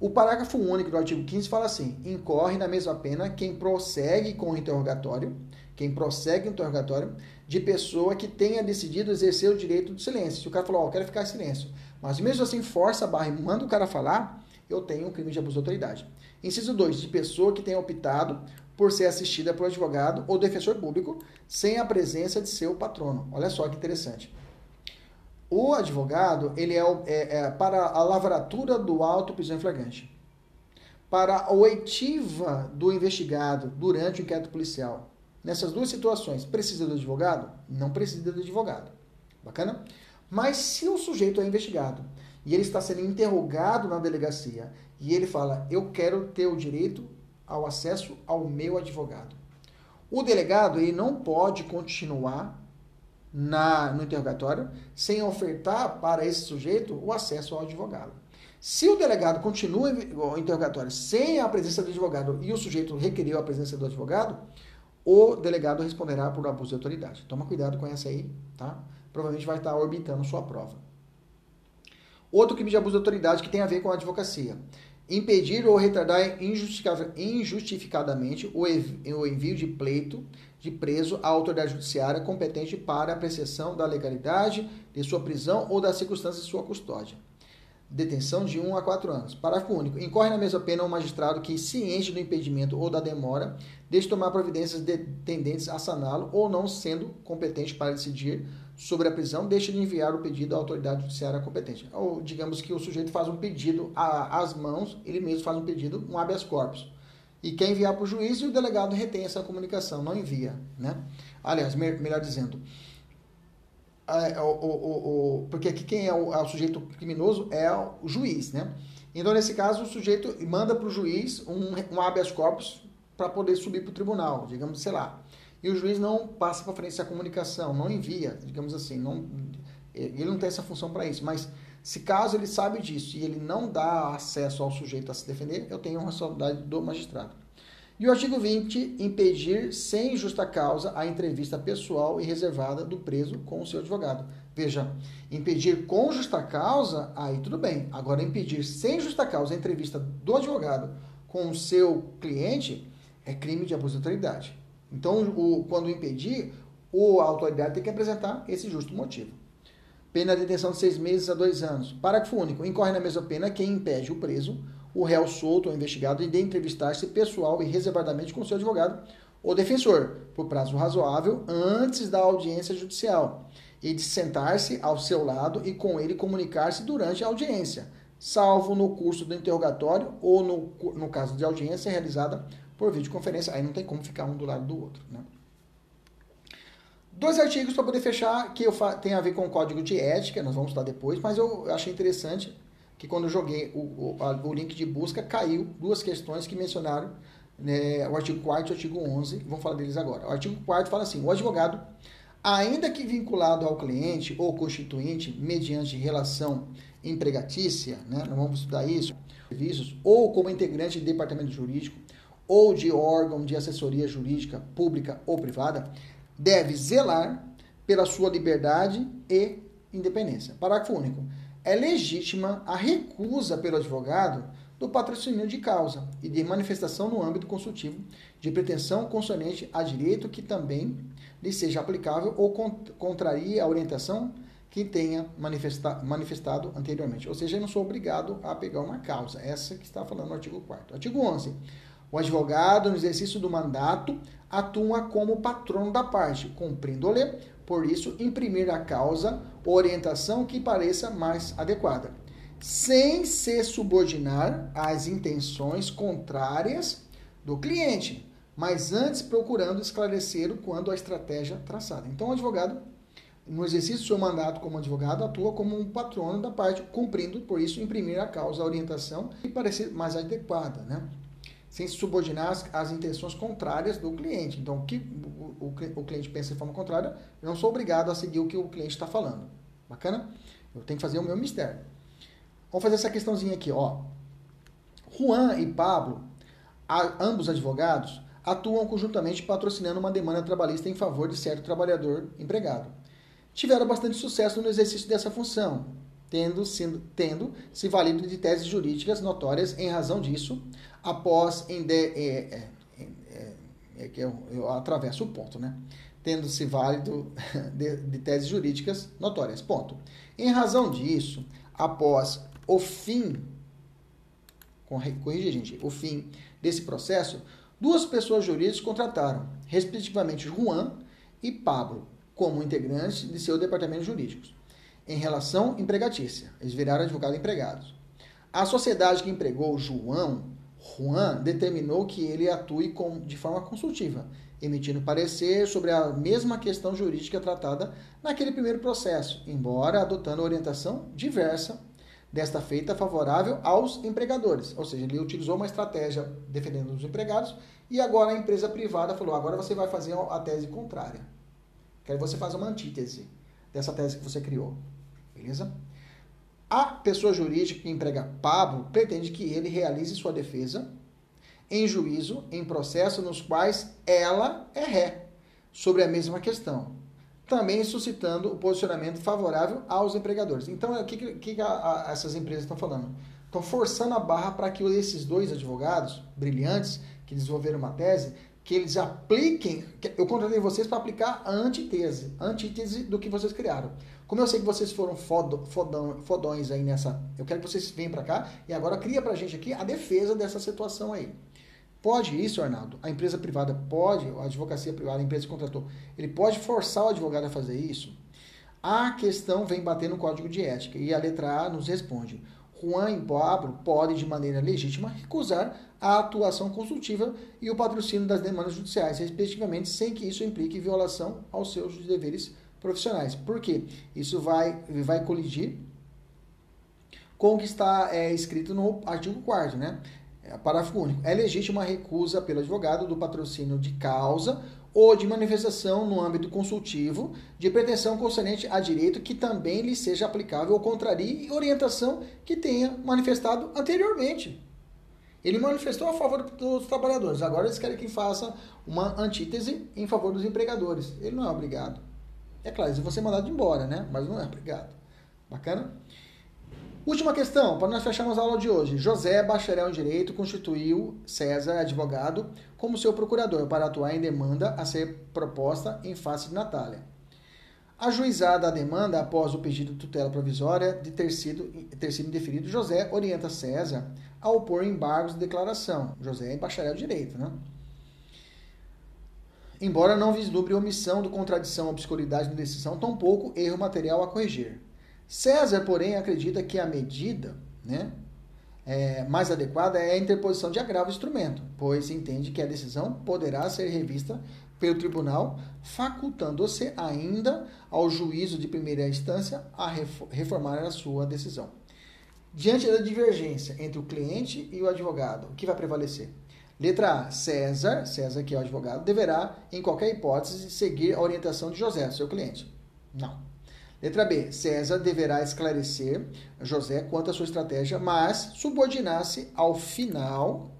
O parágrafo único do artigo 15 fala assim: incorre na mesma pena quem prossegue com o interrogatório, quem prossegue o interrogatório de pessoa que tenha decidido exercer o direito do silêncio. Se o cara falou, ó, oh, quero ficar em silêncio, mas mesmo assim força a barra e manda o cara falar, eu tenho um crime de abuso de autoridade. Inciso 2, de pessoa que tenha optado por ser assistida por advogado ou defensor público sem a presença de seu patrono. Olha só que interessante. O advogado, ele é, é, é para a lavratura do auto prisão em flagrante. Para a oitiva do investigado durante o inquérito policial. Nessas duas situações, precisa do advogado? Não precisa do advogado. Bacana? Mas se o sujeito é investigado e ele está sendo interrogado na delegacia e ele fala, eu quero ter o direito ao acesso ao meu advogado. O delegado ele não pode continuar na, no interrogatório sem ofertar para esse sujeito o acesso ao advogado. Se o delegado continua o interrogatório sem a presença do advogado e o sujeito requeriu a presença do advogado, o delegado responderá por abuso de autoridade. Toma cuidado com essa aí, tá? Provavelmente vai estar orbitando sua prova. Outro crime de abuso de autoridade que tem a ver com a advocacia impedir ou retardar injustificadamente o envio de pleito de preso à autoridade judiciária competente para a apreciação da legalidade de sua prisão ou das circunstâncias de sua custódia. Detenção de 1 a 4 anos. Parágrafo único. Incorre na mesma pena um magistrado que, ciente do impedimento ou da demora, deixe tomar providências de, tendentes a saná-lo ou não sendo competente para decidir sobre a prisão, deixa de enviar o pedido à autoridade judiciária competente. Ou digamos que o sujeito faz um pedido às mãos, ele mesmo faz um pedido, um habeas corpus. E quer enviar para o juiz e o delegado retém essa comunicação, não envia. Né? Aliás, melhor dizendo, é, o, o, o, porque aqui quem é o, é o, sujeito criminoso é o juiz, né? Então, nesse caso, o sujeito manda para o juiz um, um habeas corpus para poder subir para o tribunal, digamos, sei lá e o juiz não passa para frente essa comunicação, não envia, digamos assim, não, ele não tem essa função para isso, mas se caso ele sabe disso e ele não dá acesso ao sujeito a se defender, eu tenho uma responsabilidade do magistrado. E o artigo 20, impedir sem justa causa a entrevista pessoal e reservada do preso com o seu advogado. Veja, impedir com justa causa, aí tudo bem. Agora, impedir sem justa causa a entrevista do advogado com o seu cliente é crime de abuso de autoridade. Então, o, quando impedir, o, autoridade tem que apresentar esse justo motivo. Pena de detenção de seis meses a dois anos. Parágrafo único. Incorre na mesma pena quem impede o preso, o réu solto ou investigado de entrevistar-se pessoal e reservadamente com seu advogado ou defensor, por prazo razoável, antes da audiência judicial, e de sentar-se ao seu lado e com ele comunicar-se durante a audiência, salvo no curso do interrogatório ou no, no caso de audiência realizada por videoconferência, aí não tem como ficar um do lado do outro. Né? Dois artigos para poder fechar que eu tem a ver com o código de ética, nós vamos estudar depois, mas eu achei interessante que quando eu joguei o, o, o link de busca, caiu duas questões que mencionaram né, o artigo 4 e o artigo 11, vamos falar deles agora. O artigo 4 fala assim, o advogado, ainda que vinculado ao cliente ou constituinte, mediante relação empregatícia, né, vamos estudar isso, serviços, ou como integrante de departamento jurídico, ou de órgão de assessoria jurídica pública ou privada, deve zelar pela sua liberdade e independência. Parágrafo único. É legítima a recusa pelo advogado do patrocínio de causa e de manifestação no âmbito consultivo de pretensão concernente a direito que também lhe seja aplicável ou contraria a orientação que tenha manifesta manifestado anteriormente. Ou seja, eu não sou obrigado a pegar uma causa. Essa que está falando no artigo 4 Artigo 11. O advogado, no exercício do mandato, atua como patrono da parte, cumprindo-lhe, por isso, imprimir a causa orientação que pareça mais adequada, sem se subordinar às intenções contrárias do cliente, mas antes procurando esclarecer o quando a estratégia traçada. Então, o advogado, no exercício do seu mandato como advogado, atua como um patrono da parte, cumprindo, por isso, imprimir a causa, orientação que parecer mais adequada, né? Sem se subordinar às, intenções contrárias do cliente. Então, o que o, o, o, cliente pensa de forma contrária, eu não sou obrigado a seguir o que o cliente está falando. Bacana? Eu tenho que fazer o meu mistério. Vamos fazer essa questãozinha aqui, ó. Juan e Pablo, a, ambos advogados, atuam conjuntamente patrocinando uma demanda trabalhista em favor de certo trabalhador empregado. Tiveram bastante sucesso no exercício dessa função. tendo, sido, tendo se valido de teses jurídicas notórias em razão disso, após em de, é, é, é, é que eu, eu atravesso o ponto, né? Tendo se válido de, de teses jurídicas notórias. Ponto. Em razão disso, após o fim, corrigir, gente, o fim desse processo, duas pessoas jurídicas contrataram, respectivamente, Juan e Pablo, como integrantes de seu departamento jurídico, em relação empregatícia. Eles viraram advogado empregados. A sociedade que empregou João, Juan, determinou que ele atue com, de forma consultiva, emitindo parecer sobre a mesma questão jurídica tratada naquele primeiro processo, embora adotando orientação diversa desta feita favorável aos empregadores. Ou seja, ele utilizou uma estratégia defendendo os empregados e agora a empresa privada falou: agora você vai fazer a tese contrária. Quero que você faça uma antítese dessa tese que você criou. Beleza? A pessoa jurídica que emprega Pablo pretende que ele realize sua defesa em juízo em processos nos quais ela é ré sobre a mesma questão, também suscitando o posicionamento favorável aos empregadores. Então, o que, que a, a, essas empresas estão falando? Estão forçando a barra para que esses dois advogados brilhantes que desenvolveram uma tese, que eles apliquem. Eu contratei vocês para aplicar a antítese, a antítese do que vocês criaram. Como eu sei que vocês foram fodo, fodão, fodões aí nessa. Eu quero que vocês venham para cá e agora cria para a gente aqui a defesa dessa situação aí. Pode isso, Arnaldo? A empresa privada pode, a advocacia privada, a empresa que contratou, ele pode forçar o advogado a fazer isso? A questão vem bater no código de ética e a letra A nos responde. Juan e Pablo podem, de maneira legítima, recusar a atuação consultiva e o patrocínio das demandas judiciais, respectivamente, sem que isso implique violação aos seus deveres profissionais. Por quê? Isso vai, vai colidir com o que está é, escrito no artigo 4 né? É, parágrafo único. É legítima a recusa pelo advogado do patrocínio de causa ou de manifestação no âmbito consultivo de pretensão concernente a direito que também lhe seja aplicável ou contrarie orientação que tenha manifestado anteriormente. Ele manifestou a favor dos trabalhadores, agora eles querem que faça uma antítese em favor dos empregadores. Ele não é obrigado. É claro, eles vão ser mandados embora, né? Mas não é obrigado. Bacana? Última questão, para nós fecharmos a aula de hoje. José, bacharel em Direito, constituiu César, advogado, como seu procurador para atuar em demanda a ser proposta em face de Natália. Ajuizada a demanda após o pedido de tutela provisória de ter sido, ter sido indeferido, José orienta César a opor embargos de declaração. José é bacharel em Direito, né? Embora não vislumbre omissão de contradição ou obscuridade na decisão, tampouco erro material a corrigir. César, porém, acredita que a medida né, é, mais adequada é a interposição de agravo instrumento, pois entende que a decisão poderá ser revista pelo tribunal, facultando-se ainda ao juízo de primeira instância a reformar a sua decisão. Diante da divergência entre o cliente e o advogado, o que vai prevalecer? Letra A. César, César que é o advogado, deverá, em qualquer hipótese, seguir a orientação de José, seu cliente. Não. Letra B. César deverá esclarecer José quanto à sua estratégia, mas subordinar-se ao final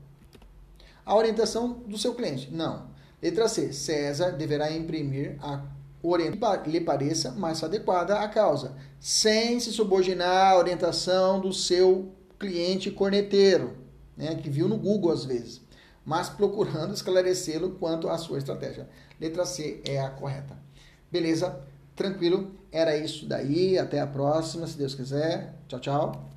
à orientação do seu cliente. Não. Letra C. César deverá imprimir a orientação que lhe pareça mais adequada à causa, sem se subordinar à orientação do seu cliente corneteiro, né, que viu no Google às vezes, mas procurando esclarecê-lo quanto à sua estratégia. Letra C é a correta. Beleza? Tranquilo? Era isso daí. Até a próxima, se Deus quiser. Tchau, tchau.